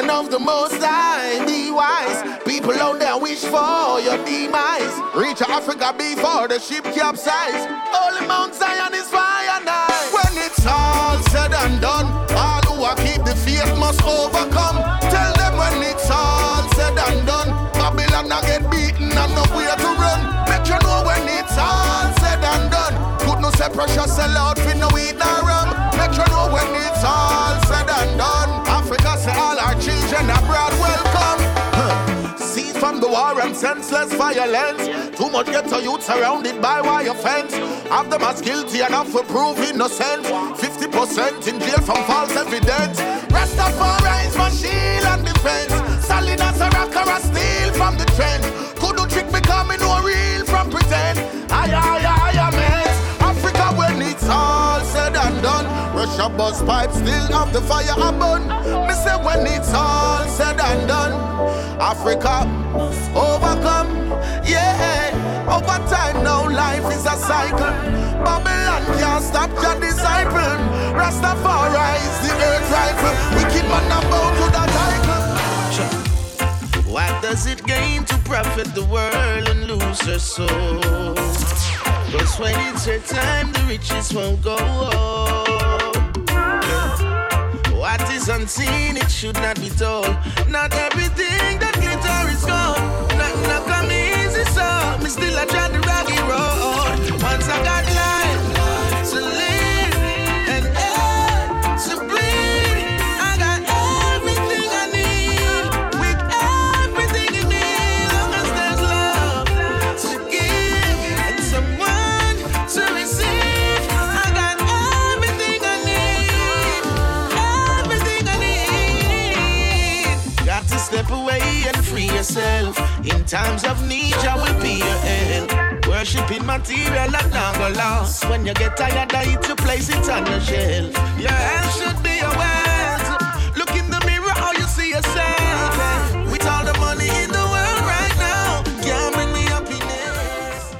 Children of the Most High, be wise. People out there wish for your demise. Reach Africa before the ship capsize. Holy Mount Zion is fire now. When it's all said and done, all who are keep the faith must overcome. Tell them when it's all said and done, Babylon a get beaten and nowhere to run. Make you know when it's all said and done. Could no say precious sell out for no weed nor rum. Make you know when it's all said and done. War and senseless violence. Too much ghetto youth surrounded by wire fence. Have them as guilty enough for prove innocent. 50% in jail from false evidence. Rastafari is my shield and defense. Solid as a rock or a steel from the trend. Could do trick becoming no real from pretend. Aye, aye, aye, aye, man. Done. Pressure Busspipe still have the fire a burn. Me say when it's all said and done. Africa overcome, yeah. Over time now life is a cycle. Babylon can't stop your disciple. Rastafari is the earth rifle. Wicked man about to the title. What does it gain to profit the world and lose her soul? Cause when it's her time, the riches won't go What is unseen, it should not be told. Not everything that glitter is gold. Nothing not come easy, so me still I try the rocky road. Once I got yourself. In times of need, I will be your help. Worshipping material and not go lost. When you get tired of it, you place it on your shelf. Your health should be your wealth. Look in the mirror, how you see yourself. With all the money in the world right now, can't bring me happiness.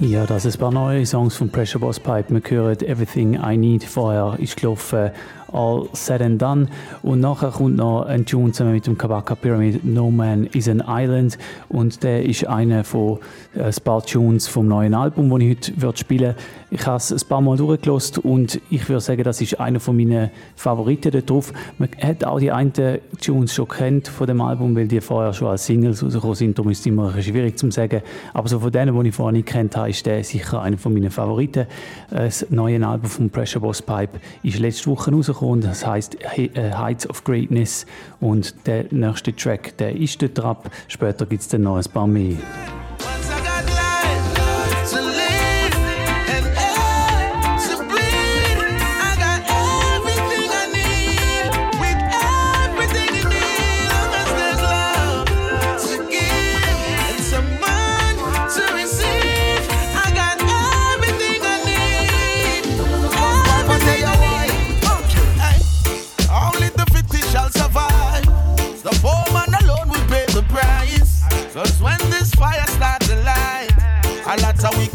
Ja, das ist ein neue Songs von Pressure Busspipe. Wir hören Everything I Need vorher ist gelaufen äh, All Said and Done und nachher kommt noch ein Tune zusammen mit dem Kabaka Pyramid No Man is an Island und der ist einer von äh, ein paar Tunes vom neuen Album, das ich heute wird spielen Ich habe es ein paar Mal durchgelost und ich würde sagen, das ist einer von meinen Favoriten da drauf. Man hat auch die einen Tunes schon kennt von dem Album, weil die vorher schon als Singles rausgekommen sind, darum ist es immer schwierig zu sagen. Aber so von denen, die ich vorher nicht kennt habe, ist der sicher einer von meinen Favoriten. Das neue Album von Pressure Boss Pipe ist letzte Woche rausgekommen und das heißt Heights of Greatness und der nächste Track, der ist dort drauf. Später gibt es dann noch ein paar mehr.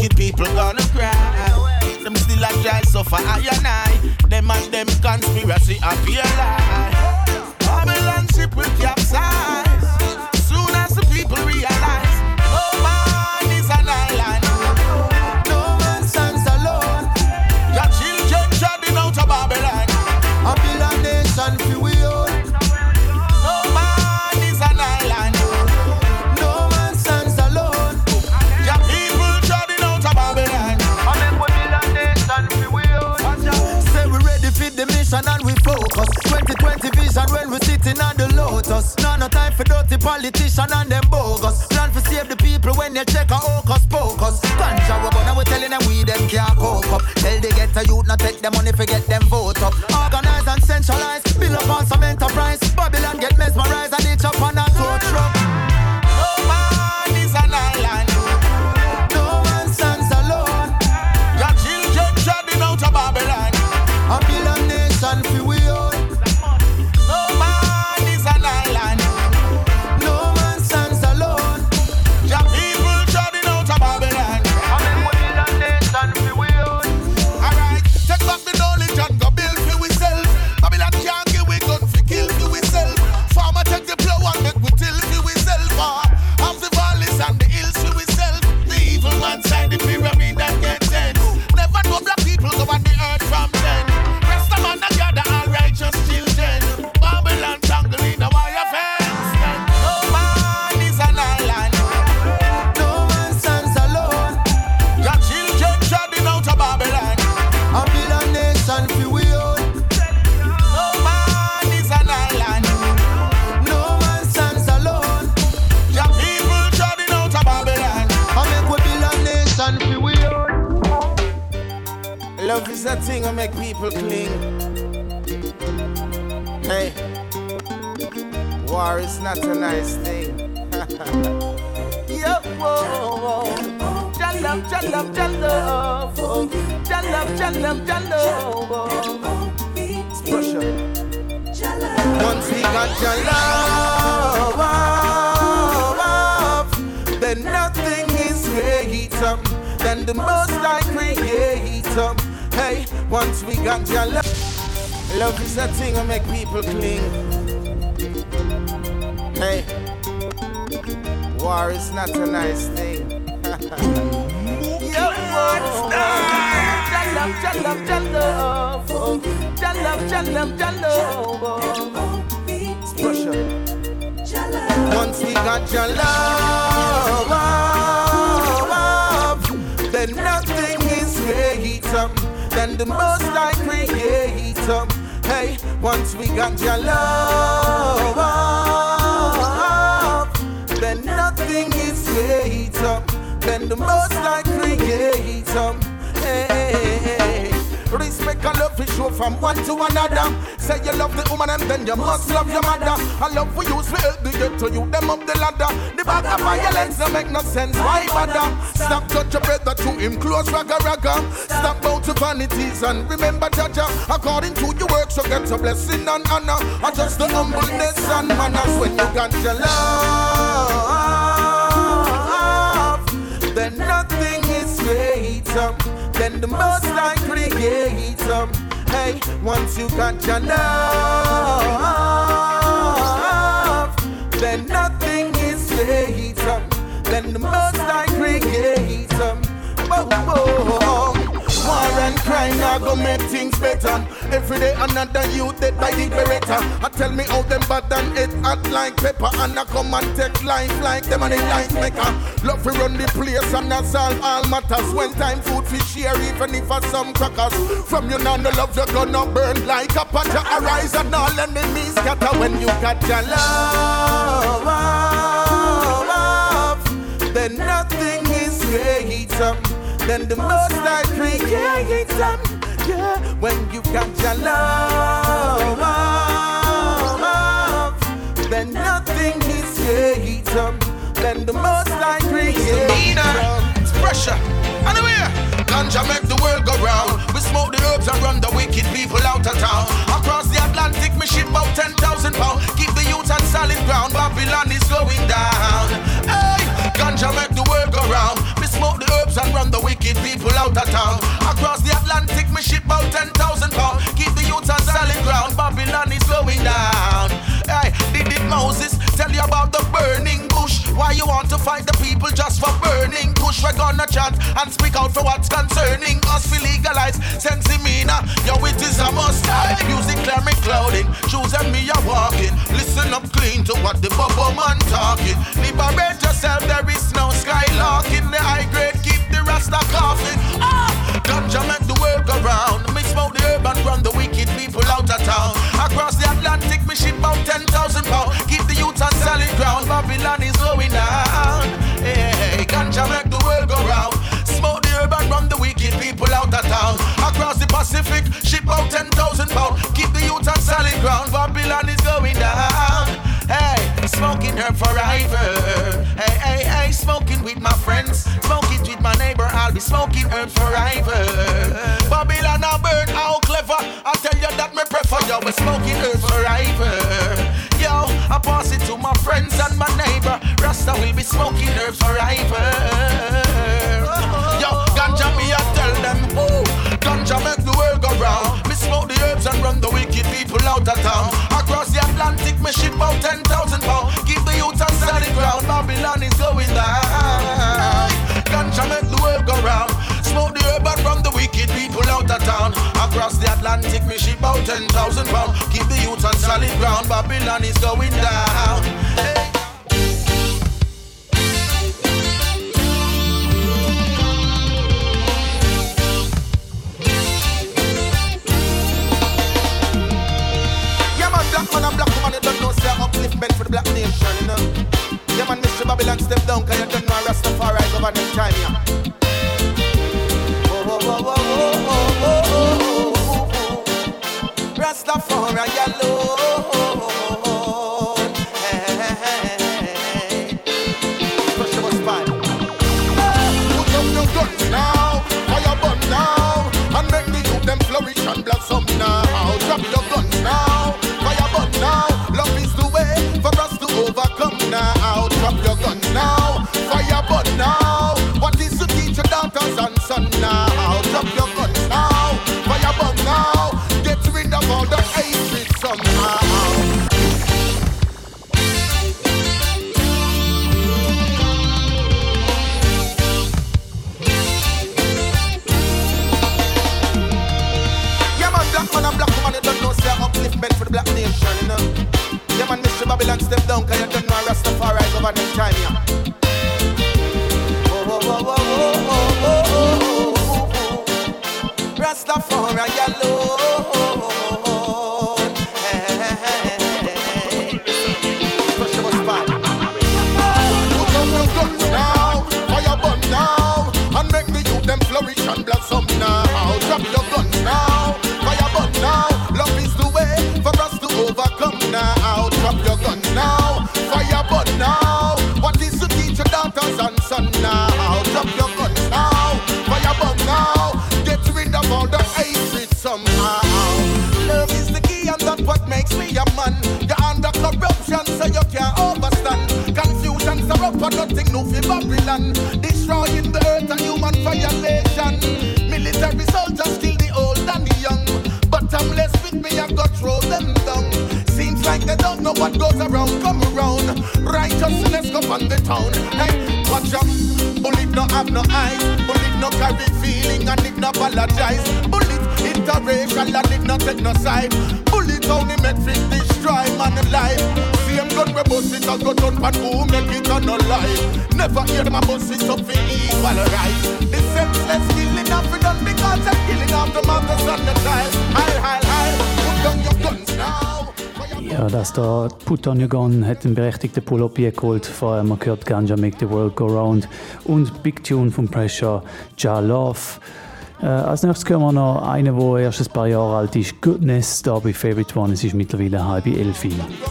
wicked people gonna cry. Them still a try suffer I and I. Them and them conspiracy appear lie. Babylon ship with capsize. 2020 vision when we sitting on the lotus. No no time for dirty politician and them bogus. Plan for save the people when they check a hocus pocus. Ganja we and we telling them we them can't cope up. Tell they get a youth not take them money forget them vote up. Organize your love. Love is a thing that make people cling. Hey, war is not a nice thing. Whoa. Jalab, jalab, jalab. Jalab, jalab, jalab. Pressure. Once we got love, love, then nothing is greater than the most I creator. Hey, once we got your love, then nothing is greater than the most I creator. Hey, and show from one to another. Say you love the woman and then you must love your mother. I love for you, to help the get to you, them up the ladder. The back of violence don't make no sense. Why bother? Stop touch your brother to him close, ragga ragga. Stop bow to vanities and remember Jah Jah. According to your work, so get a blessing and honor. Or just the humbleness and manners when you got your love. Then nothing is greater than the most I creator. Hey, once you got your love, then nothing is greater than the most I creator. Whoa, whoa. War and crime now go make things better. Every day another youth dead by the beretta. I tell me how them bad and it hot like pepper. And I come and take life like them and they life maker. Love to run the place and I solve all matters. When time food fi share even if for some crackers. From you now no love you gonna burn like a. You arise and all enemies scatter when you got your love. love then nothing is greater than the most I creator. Yeah, when you got your love, then nothing is greater than the most I creator. It's pressure. Anyway, ganja make the world go round. We smoke the herbs and run the wicked people out of town. Across the Atlantic, me ship about 10,000 pounds. Keep the youth on solid ground. Babylon is going down. Hey, ganja make the world go round and run the wicked people out of town. Across the Atlantic, me ship out 10,000 pounds. Keep the youths on solid ground. Babylon is slowing down. Hey, did it Moses tell you about the burning bush? Why you want to fight the people just for burning bush? We're gonna chant and speak out for what's concerning us. We legalize sensimina. Yo, it is a must. Music clear me clouding. Shoes and me are walking. Listen up clean to what the bubble man talking. Liberate yourself, there is no skylarking. The high grade rasta coughing. Ah, ganja make the world go round. Me smoke the herb and run the wicked people out of town. Across the Atlantic, me ship about 10,000 pounds. Keep the youth on solid ground. Babylon is going down. Hey, ganja make the world go round. Smoke the herb and run the wicked people out of town. Across the Pacific, ship out 10,000 pounds. Keep the youth on solid ground. Babylon is going down. Hey, smoking herb forever. Hey, hey, hey, smoking with my friends. Smoking be smoking herb forever. Babylon a burn, how clever. I tell you that me prefer you. We smoking herb forever. Yo, I pass it to my friends and my neighbor. Rasta will be smoking herbs forever. Yo, ganja me I tell them, ooh, ganja make the world go round. Me smoke the herbs and run the wicked people out of town. Across the Atlantic, me ship out 10,000 pounds. Keep the youth on solid ground. Babylon is going down. People out of town. Across the Atlantic, me ship out 10,000 pounds. Keep the youth on solid ground. Babylon is going down. Hey. Upliftment for the black nation, you know. Yeah, man, Mr. Babylon, step down, cause you don't know Rastafari government time, yeah. Rastafari yellow. Da Put on Your Gun hat einen berechtigten Pull-Up geholt. Vorher haben wir gehört Ganja Make the World Go Round und Big Tune von Pressure, Ja Love. Äh, als nächstes hören wir noch einen, der erst ein paar Jahre alt ist. Goodness, da bei Favorite One. Es ist mittlerweile halb elf. Drop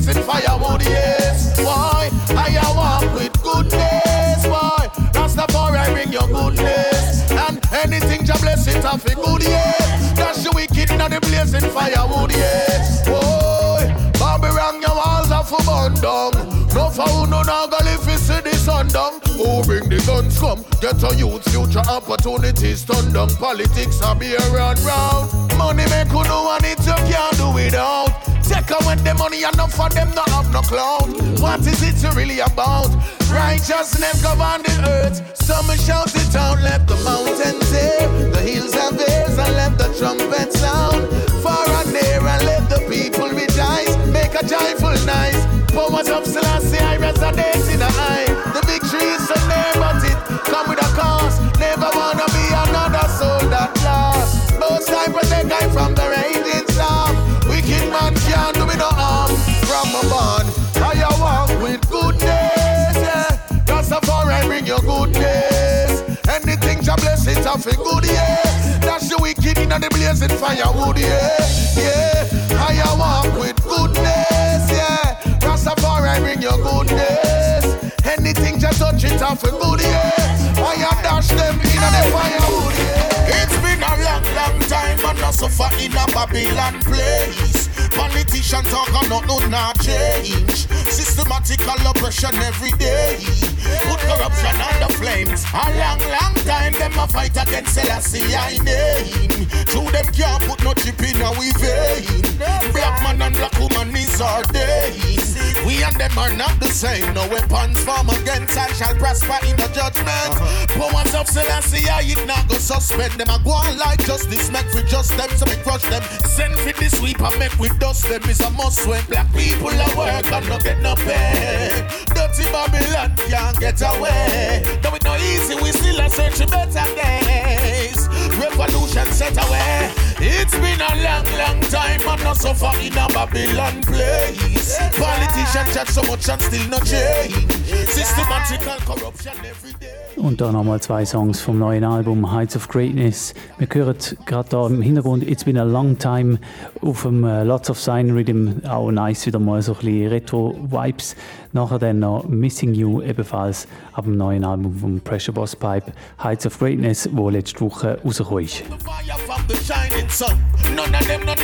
blazing firewood, oh, yes. Why? I walk with goodness, why? Rastafari bring your goodness. And anything you bless it and for good, yes. Dash the wicked in the blazing firewood, oh, yes. Why? Babylon, your walls are for burn down. No found no nagal if you see the sun down. Who bring the guns come? Get a youth future opportunities turn down. Politics are be around round. Money make you know and it you can't do without. Take away the money enough for them not have no clout. What is it really about? Righteousness govern the earth. Some shout it out, let the mountains hear. The hills have ears and let the trumpet sound. Far and near and let the people rejoice. Make a joyful noise. Powers of Selassie, in good, yeah. That's the wicked in the blazing firewood, yeah. Yeah, I walk with goodness, yeah. Rastafari bring your goodness. Anything you touch it off in good, yeah. I dash them in the firewood, yeah. It's been a long, long time, and I suffer in a Babylon place. Politician talk not no not change. Systematical oppression every day. Put corruption on the flames. A long, long time them a fight against Selassie I name. True them can't put no chip in our vein. Black man and black woman is our days. We and them are not the same. No weapons form against I shall prosper in the judgment. Uh-huh. Powers of Selassie I it not go suspend them. I go on like justice make for just them so me crush them. Send for the sweep and make we dust them is a must when black people at work and not get no pay. Dirty Babylon can't get away. Though it no easy, we still a searching better days. Revolution set away. It's been a long, long time and not so far in a Babylon place. Politicians chat so much and still no change. Und da nochmal zwei Songs vom neuen Album Heights of Greatness. Wir hören gerade da im Hintergrund It's Been a Long Time auf dem äh, Lots of Sign Rhythm. Auch nice, wieder mal so ein bisschen Retro-Vibes. Nachher dann noch Missing You, ebenfalls ab dem neuen Album vom Pressure Boss Pipe Heights of Greatness, wo letzte Woche rausgekommen ist.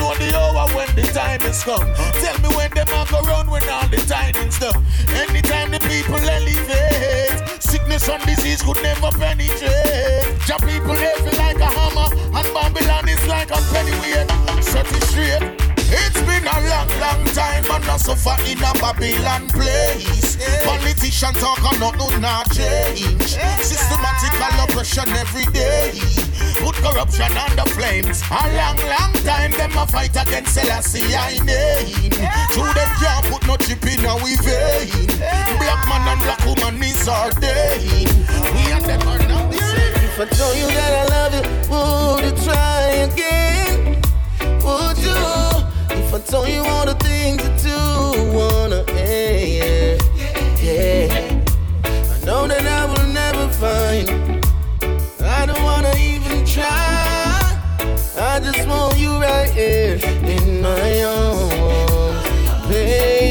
Know the hour when the time is come. Tell me when them a go run when all the tidings done. Anytime the people elevate, sickness and disease could never penetrate. Ja people feel like a hammer, and Babylon is like a pennyweight. Set it straight. It's been a long, long time and I suffer in a Babylon place. Politicians talk and nothing not change. Systematical oppression every day. Put corruption on the flames. A long, long time them a fight against Selassie I name. True them can't put no chip in our vein. Black man and black woman is our day. We and them are not the same. If I told you that I love you, would you try again? Told you all the things that you wanna, yeah, yeah. I know that I will never find. I don't wanna even try. I just want you right here in my arms, baby.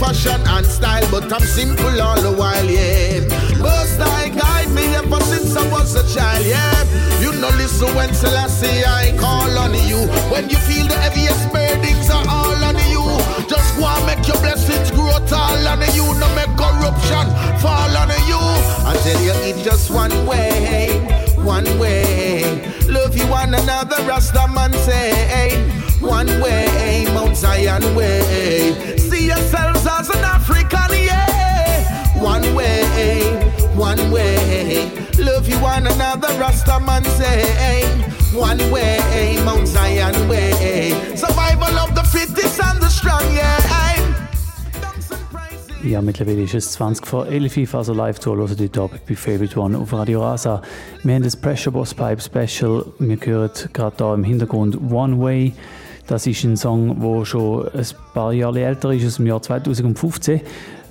Fashion and style, but I'm simple all the while, yeah. Most I guide me ever since I was a child, yeah. You know, listen when Selassie I call on you. When you feel the heaviest burdens are all on you. Just go and make your blessings grow tall on you. No make corruption fall on you. I tell you, it's just one way, one way. Love you one another, Rasta man say. One way, Mount Zion way. See yourselves as an African, yeah. One way, one way. Love you one another, Rasta man say. One way, Mount Zion way. Survival of the fittest and the strong, yeah. Ja, mittlerweile ist es 20 vor 11 also live zu hören heute Abend bei Favorite One auf Radio Rasa. Wir haben das Pressure Boss Pipe Special. Wir hören gerade hier im Hintergrund One Way. Das ist ein Song, der schon ein paar Jahre älter ist, aus dem Jahr 2015.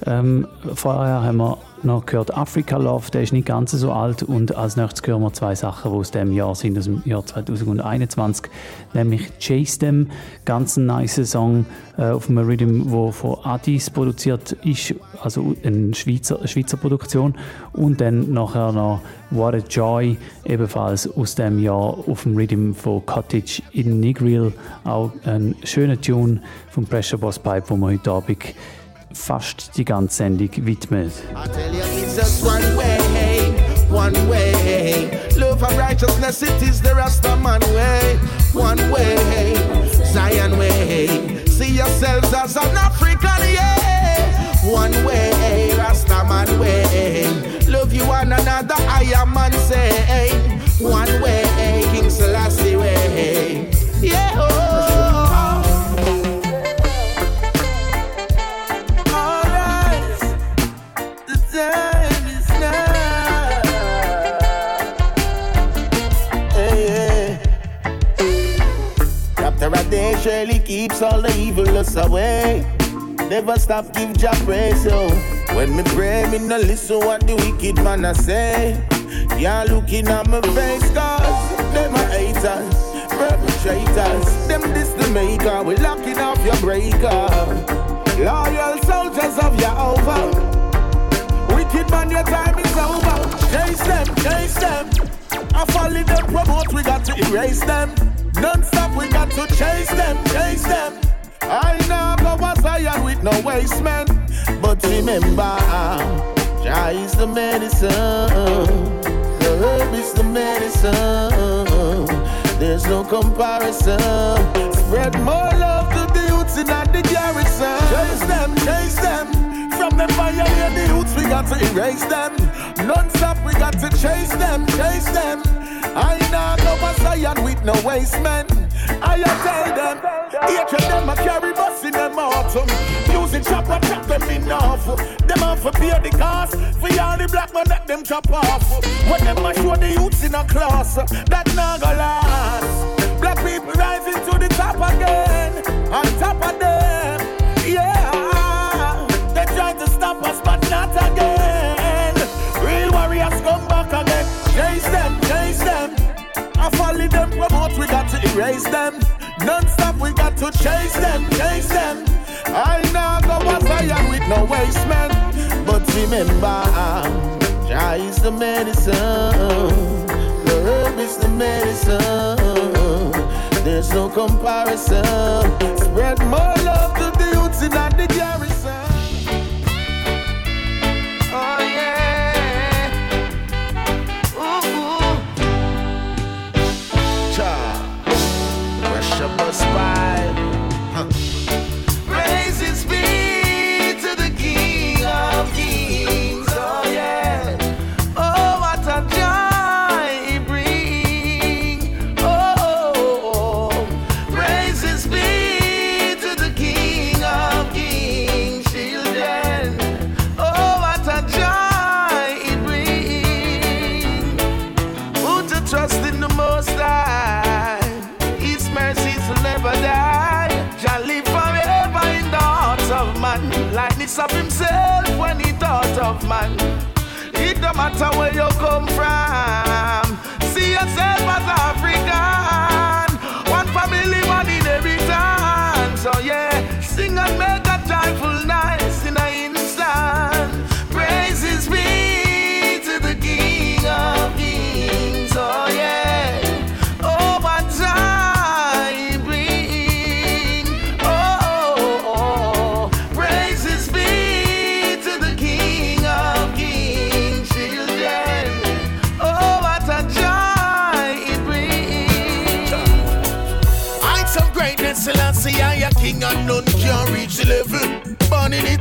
Ähm, vorher haben wir noch gehört Africa Love, der ist nicht ganz so alt. Und als nächstes hören wir zwei Sachen, die aus dem Jahr sind, aus dem Jahr 2021. Nämlich Chase Them, ganz ein nice Song äh, auf dem Rhythm, der von Addis produziert ist, also eine Schweizer, Schweizer Produktion. Und dann nachher noch What a Joy, ebenfalls aus dem Jahr auf dem Rhythm von Cottage in Negril. Auch ein schöner Tune vom Pressure Boss Pipe, wo wir heute Abend fast die ganze Sendung widmet. I tell you, it's just one way. Love and righteousness, it is the Rasta man way. One way, Zion way. See yourselves as an African, yeah. One way, Rasta man way. Love you one another, I am man say. One way, King Selassie way. Yeah, oh. Surely keeps all the evilness away. Never stop give Jah praise, yo. When me pray, me no listen what the wicked man a say. Yeah, looking at my face, cause them are haters, perpetrators. Them this the maker, we locking off your breaker. Loyal soldiers of Jehovah. Wicked man, your time is over. Chase them, chase them. I follow them, promote, we got to erase them. Non-stop, we got to chase them, chase them. I know go a Zion with no waste, man. But remember, Jah is the medicine. The herb is the medicine. There's no comparison. Spread more love to the youths in the garrison. Chase them, chase them. From them pioneer the youths, we got to erase them. Non-stop, we got to chase them, chase them. I know go a Zion with no waste, man. I tell them, each of them a carry bus in them autumn. Music chopper chop them off. Them off for pay the cost. For all the black man that them chop off. When them a show the youths in a class, that not go last. Black people rising to the top again. On erase them. Non-stop, we got to chase them, chase them. I know go a Zion with no waste, man. But remember, Jah is the medicine. Love is the medicine. There's no comparison. Spread more love to the youths in the garrison. Man. It don't matter where you come from. See yourself as African.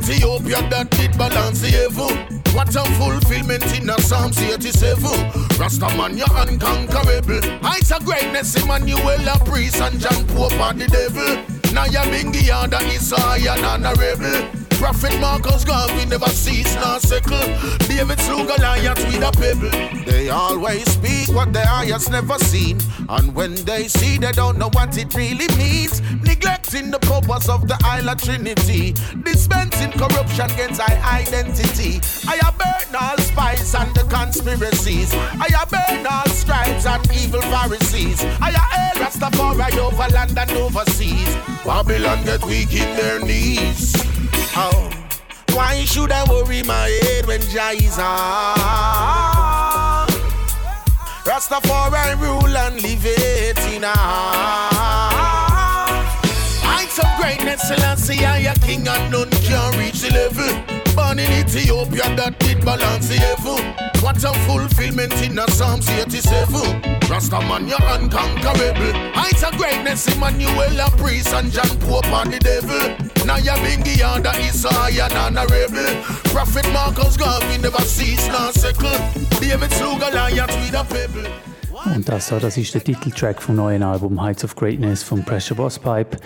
Ethiopia, that did balance the evil. What a fulfillment in a Psalms 87. Rastaman, you're unconquerable. Heights of greatness, Emmanuel, a priest, and John Pope, and the devil. Now you're Bingy, and Isaiah, and a rebel. Prophet Marcus Garvey never cease nor sickle. David slew Goliath with a pebble. They always speak what their eyes never seen. And when they see, they don't know what it really means. Neglecting the purpose of the Isle of Trinity. Dispensing corruption against our identity. I have burned all spies and the conspiracies. I have burned all scribes and evil Pharisees. I have hail Rastafari over land and overseas. Babylon get weak in their knees. Oh, why should I worry my head when Jah is on? Rastafari rule and live it in Heights of greatness, Selassie, I a king and none can reach the level. Born in Ethiopia, that did balance the evil. What a fulfillment in a Psalms 87. Rastaman, you're unconquerable. Heights of greatness, Emmanuel, a priest, and John Pope, and the devil. Now you're Bingy, and Isaiah, and a rebel. Prophet Marcus Garvey never cease nor sickle. David slew Goliath with a pebble. Und das, das ist der Titeltrack vom neuen Album Heights of Greatness von Pressure Boss Pipe.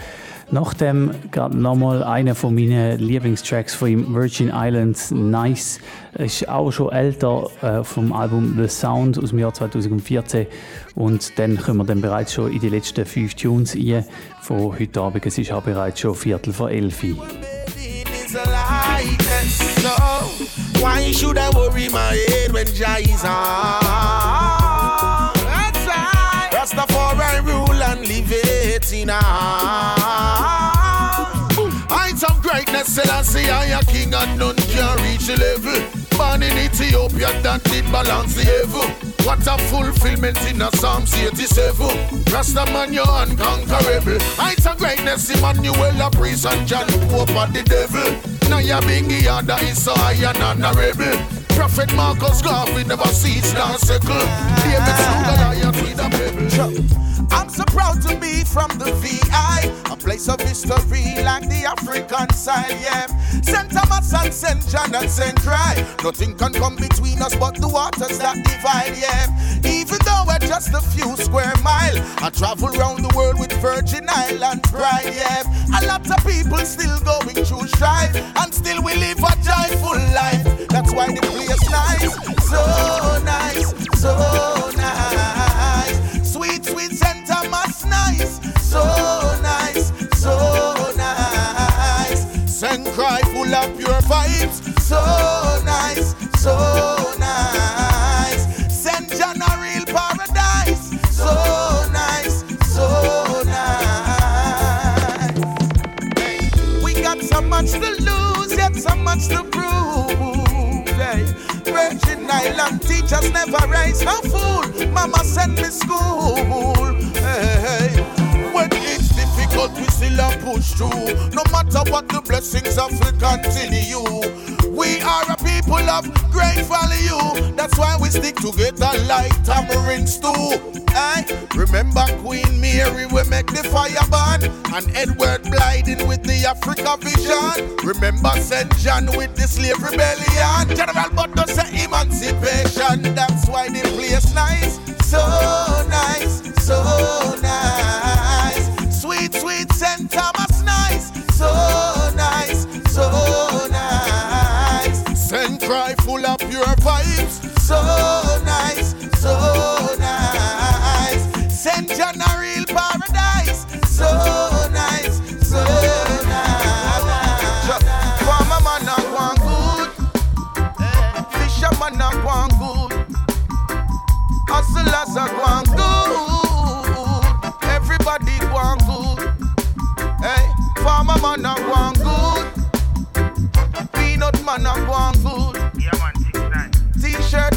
Nachdem gerade nochmal einer von meinen Lieblingstracks von ihm, Virgin Islands, Nice, ist auch schon älter äh, vom Album The Sound aus dem Jahr 2014 und dann kommen wir dann bereits schon in die letzten fünf Tunes rein von heute Abend. Es ist auch bereits schon Viertel vor elf. why should I worry my head when Jah is on? Rastafari rule and live it in Heights of greatness, Selassie, I a king and none can reach the level. Born in Ethiopia, that did balance the evil. What a fulfillment in a Psalms 87. Rastaman, you're unconquerable. Heights of greatness, Emmanuel, a priest, and John Pope, and the devil. Now you're being the other Bingy, and Isaiah, and a rebel. Prophet Marcus Garvey never cease nor sickle. David slew Goliath with a pebble. I'm so proud to be from the VI, a place of history like the African side, yeah. St. Thomas and St. John and St. Dry. Nothing can come between us but the waters that divide, yeah. Even though we're just a few square mile, I travel around the world with Virgin Island pride, yeah. A lot of people still going through strife, and still we live a joyful life. That's why the place nice, so nice, so nice. Sweet, sweet so nice, so nice. St. Croix full of pure vibes, so nice, so nice. St. John a real paradise, so nice, so nice. We got so much to lose, yet so much to prove. Hey. Virgin Island teachers never raise no fool. Mama sent me school. Hey. Difficult, we still a push through. No matter what the blessings of we continue. We are a people of great value. That's why we stick together like tamarind stew. Aye. Remember Queen Mary, we make the fire burn. And Edward Blyden with the Africa vision. Remember St. John with the slave rebellion. General Butler say emancipation. That's why the place nice. So nice, so nice. Sweet, sweet St. Thomas nice. So nice, so nice. St. Croix full of pure vibes. So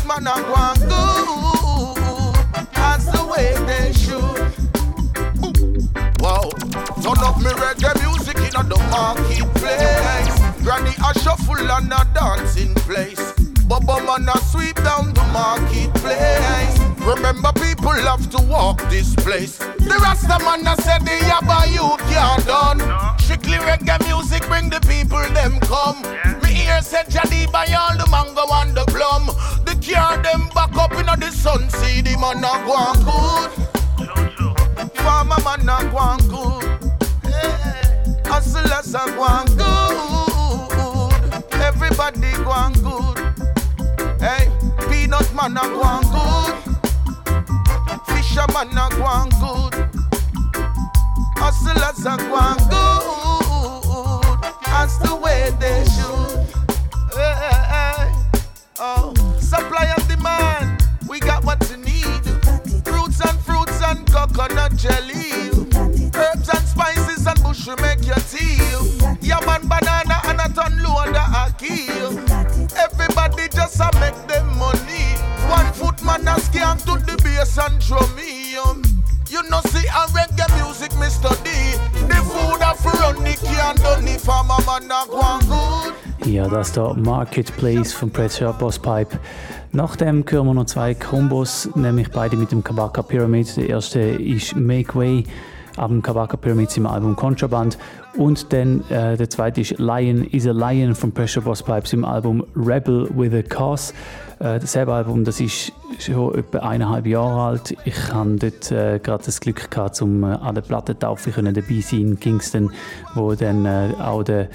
man a go going good. That's the way they should. Wow, Turn up me reggae music in the marketplace. Granny a shuffle and a dancing place. Bubba man a sweep down the marketplace. Remember people have to walk this place. The Rasta man a said the yabba you can't done. Strictly reggae music bring the people them come. Me hear said Jadi buy all the mango and the plum. The car them back up in the sun. See the man a go on good. Farmer man a go on good. Hustlers a go on good. Peanut man a go on good. Fisherman a go on good. Hustlers a go on good. That's the way they should. Hey. Oh, supply and demand. We got what you need. Fruits and fruits and coconut jelly. Herbs and spices and bush will make your tea. Yam and banana drum me. You know see a reggae music, Mr. D. The food a run the can done the farmer man good. Ja, das da Marketplace von Pressure Boss Pipe. Nachdem hören wir noch zwei Kombos, nämlich beide mit dem Kabaka Pyramid. Der erste ist Make Way dem Kabaka Pyramid im Album Contraband und dann äh, der zweite ist Lion is a Lion von Pressure Boss Pipes im Album Rebel with a Cause. Äh, dasselbe Album, das ist schon etwa eineinhalb Jahre alt. Ich hatte dort äh, gerade das Glück gehabt, um äh, an der Plattentaufe können dabei sein in Kingston, wo dann äh, auch der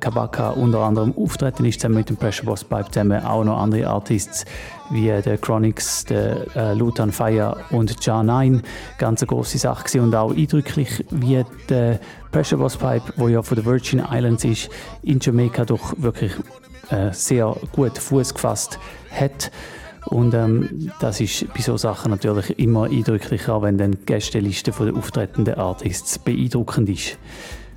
Kabaka unter anderem auftreten ist, zusammen mit dem Pressure Boss Pipe, zusammen auch noch andere Artists wie äh, der Chronix, der äh, Lutan Fire und J9. Ganz eine grosse Sache gewesen und auch eindrücklich, wie der Pressure Boss Pipe, wo ja von den Virgin Islands ist, in Jamaika doch wirklich äh, sehr gut Fuß gefasst hat. Und ähm, das ist bei so Sachen natürlich immer eindrücklicher, wenn dann die Gästeliste den auftretenden Artists beeindruckend ist.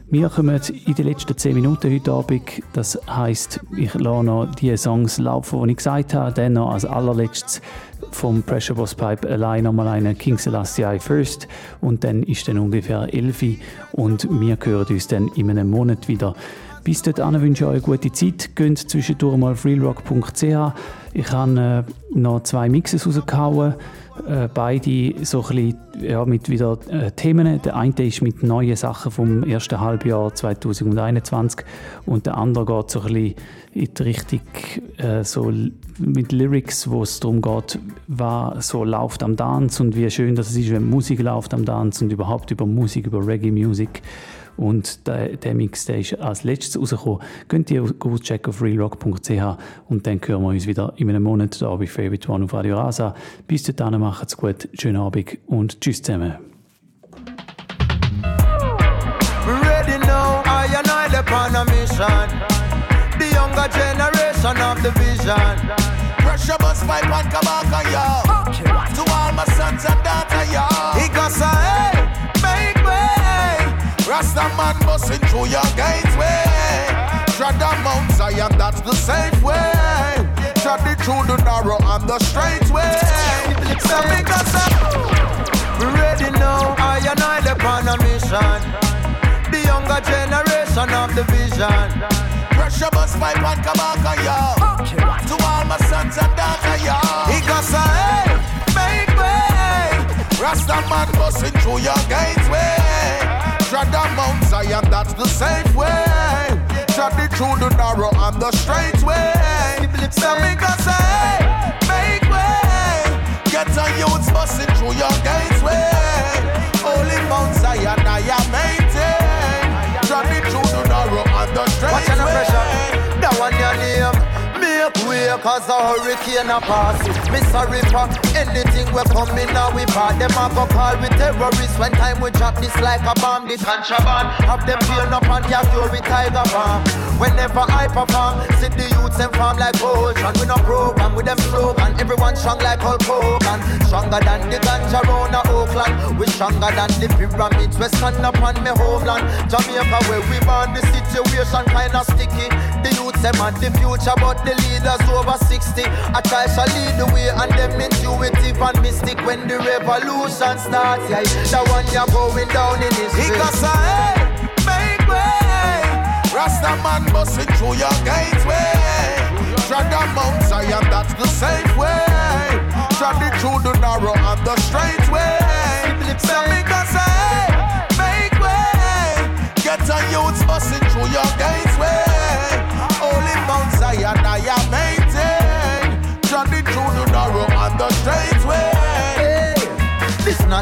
Wir kommen in den letzten 10 Minuten heute Abend. Das heisst, ich lasse noch die Songs laufen, die ich gesagt habe. Dann noch als allerletztes vom Pressure Boss Pipe allein nochmal einen King Selassie First. Und dann ist dann ungefähr 11 Uhr und wir hören uns dann in einem Monat wieder. Bis dahin wünsche ich euch eine gute Zeit. Geht zwischendurch mal auf realrock.ch. Ich habe äh, noch zwei Mixes rausgehauen. Äh, beide so ein bisschen, ja, mit wieder äh, Themen. Der eine ist mit neuen Sachen vom ersten Halbjahr 2021 und der andere geht so ein bisschen in die Richtung äh, so mit Lyrics, wo es darum geht, was so läuft am Dance und wie schön das ist, wenn Musik läuft am Dance und überhaupt über Musik, über Reggae-Musik. Und der, der Mix der ist als letztes rausgekommen. Könnt ihr gut checken auf realrock.ch und dann hören wir uns wieder in einem Monat da bei Favorite One auf Radio Rasa. Bis dahin, macht's gut, schönen Abend und tschüss zusammen. Ready now, I and I upon a mission. The younger generation of the vision. Pressure bus pipe and kabaka, yo. To all my sons and daughters, yo. He got say, hey. Rasta man busting through your gateway. Tread the Mount Zion, that's the safe way. Tread it through the narrow and the straight way. So me got say, ready now, I and I upon a mission. The younger generation of the vision. Pressure Busspipe and come kabaka, yo. To all my sons and daughters, yo. He got say, hey, make way. Rasta man busting through your gateway. Tread the Mount Zion, that's the safe way. Tread it through the narrow and the straight way. So me got say, make way. Get a youths busting through your gateway. Cause a hurricane a pass Me sorry for anything we come in now we part Them a go call we terrorists When time we drop this like a bomb. This contraband. Have them peel up and ya fury tiger bomb Whenever I perform See the youths them farm like ocean We no program with them slogan. Everyone strong like Hulk Hogan. Stronger than the ganja round a Oakland. We stronger than the pyramids. We stand up on me homeland. Jamaica where we born The situation kinda sticky. The youths them and the future But the leaders over 60 I try shall lead the way And them intuitive and mystic When the revolution starts Yeah, the one you're going down in history say, hey, make way Rasta man busting through your gateway. Tread the Mount Zion, that's the safe way. Tread it through the narrow and the straight way. Tell me cause say, make way. Get a youth busting through your gateway.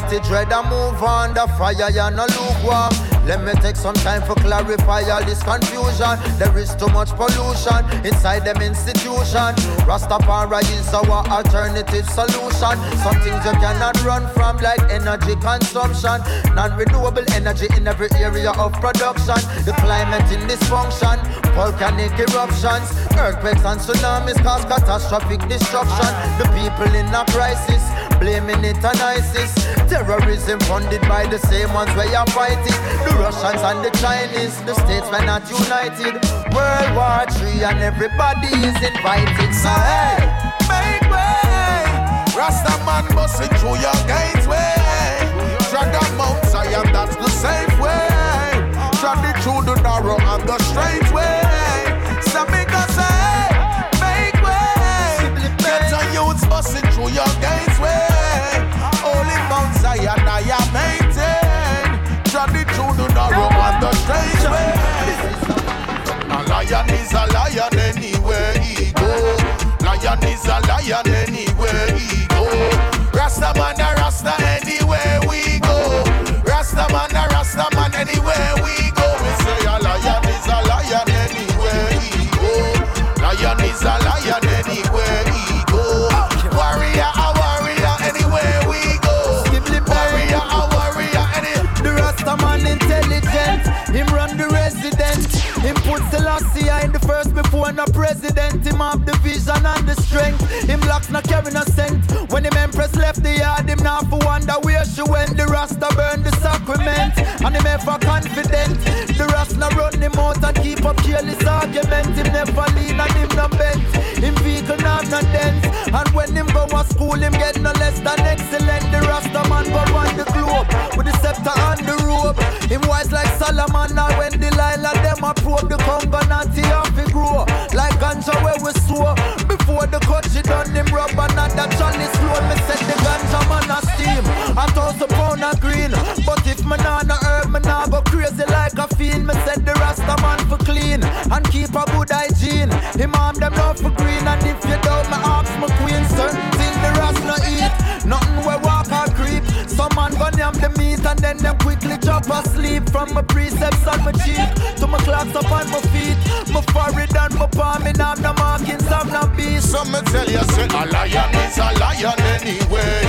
A dread, I move on the fire, you no lukewarm. Let me take some time for clarify all this confusion. There is too much pollution inside them institution. Rastafari is our alternative solution. Some things you cannot run from, like energy consumption. Non-renewable energy in every area of production. The climate in dysfunction, volcanic eruptions, earthquakes and tsunamis cause catastrophic destruction. The people in a crisis, blaming it on ISIS. Terrorism funded by the same ones where you're fighting. The Russians and the Chinese, the states were not united. World War III and everybody is invited. So hey, make way. Rasta man busting through your gateway. Tread the Mount Zion, that's the safe way. It through the before no president. Him have the vision and the strength. Him locks not carry no scent. Empress left the yard, him now for wonder where she went. The Rasta burn the sacrament, and him ever confident. The Rasta run him out and keep up careless argument. Him never lean and him no bent. Him vehicle not no dent. And when him go to school, him get no less than excellent. The Rasta man go on the globe with the scepter and the robe. Him wise like Solomon, now when Delilah them a probe the Congo natty off he grow like ganja where we sow. Before the cut she done him rub another chalice slow. Set the ganja man a steam. A pound of green, but if me nah no herb, me nah go crazy like a fiend. Me set the Rasta man for clean and keep a good hygiene. Him arm them love for green, and if you don't, me ask my queen certain thing the Rasta eat. Nothing we walk or creep. Some man gun yam the meat and then them quickly drop asleep. From my precepts on my cheek to my clocks up on my feet. My forehead and my palm, me have no markings, I'm no Some me tell you say a lion is a lion anywhere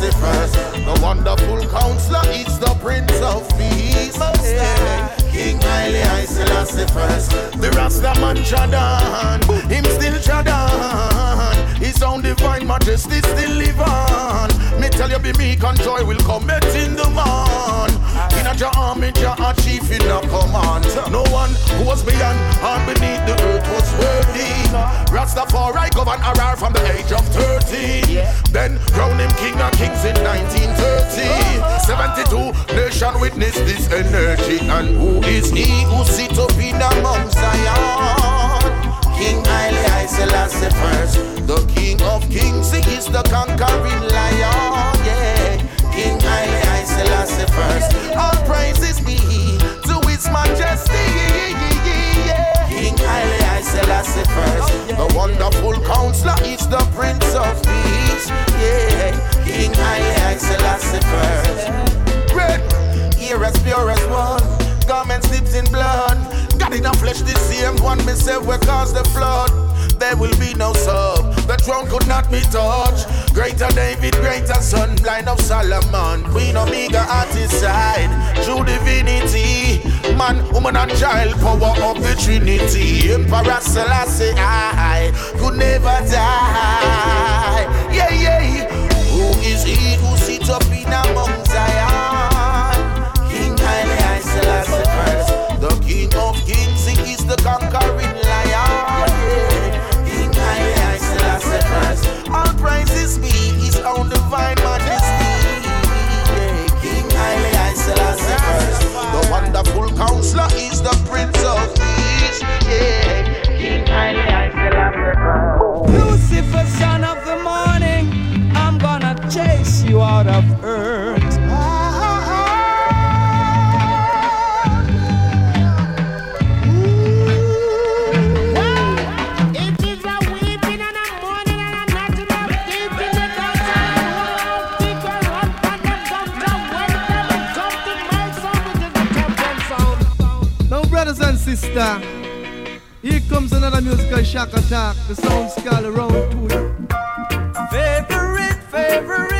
First, the wonderful counselor, it's the Prince of Peace. Yeah. King Haile Selassie first, the Rasta man Jadan, him still Jadan. His own divine majesty still live on. Tell you, be meek and joy will come met in the man. In a your army, your chief in a command. No one who was beyond or beneath the earth was worthy. Rastafari govern Harar from the age of 30. Then crown him king of kings in 1930. 72 nation witness this energy. And who is he who sit up in among Zion? King Haile I Selassie first. The King of Kings, he is the conquering lion. Yeah, King Haile I Selassie first. All praises be to His Majesty. Yeah. King Haile I Selassie first. The wonderful counselor is the Prince of Peace. Yeah, King Haile I Selassie first. red ear as pure as one. garments dipped in blood. Joseph will cause the same one may say we caused the flood. There will be no sub. The throne could not be touched. Greater David, greater son, blind of Solomon. Queen Omega at his side. True divinity. Man, woman, and child, power of the Trinity. Emperor Selassie, I could never die. Yeah, yeah. Who is he who sits up in a counselor is the here comes another musical shock attack. The sound skull around to you. Favorite, favorite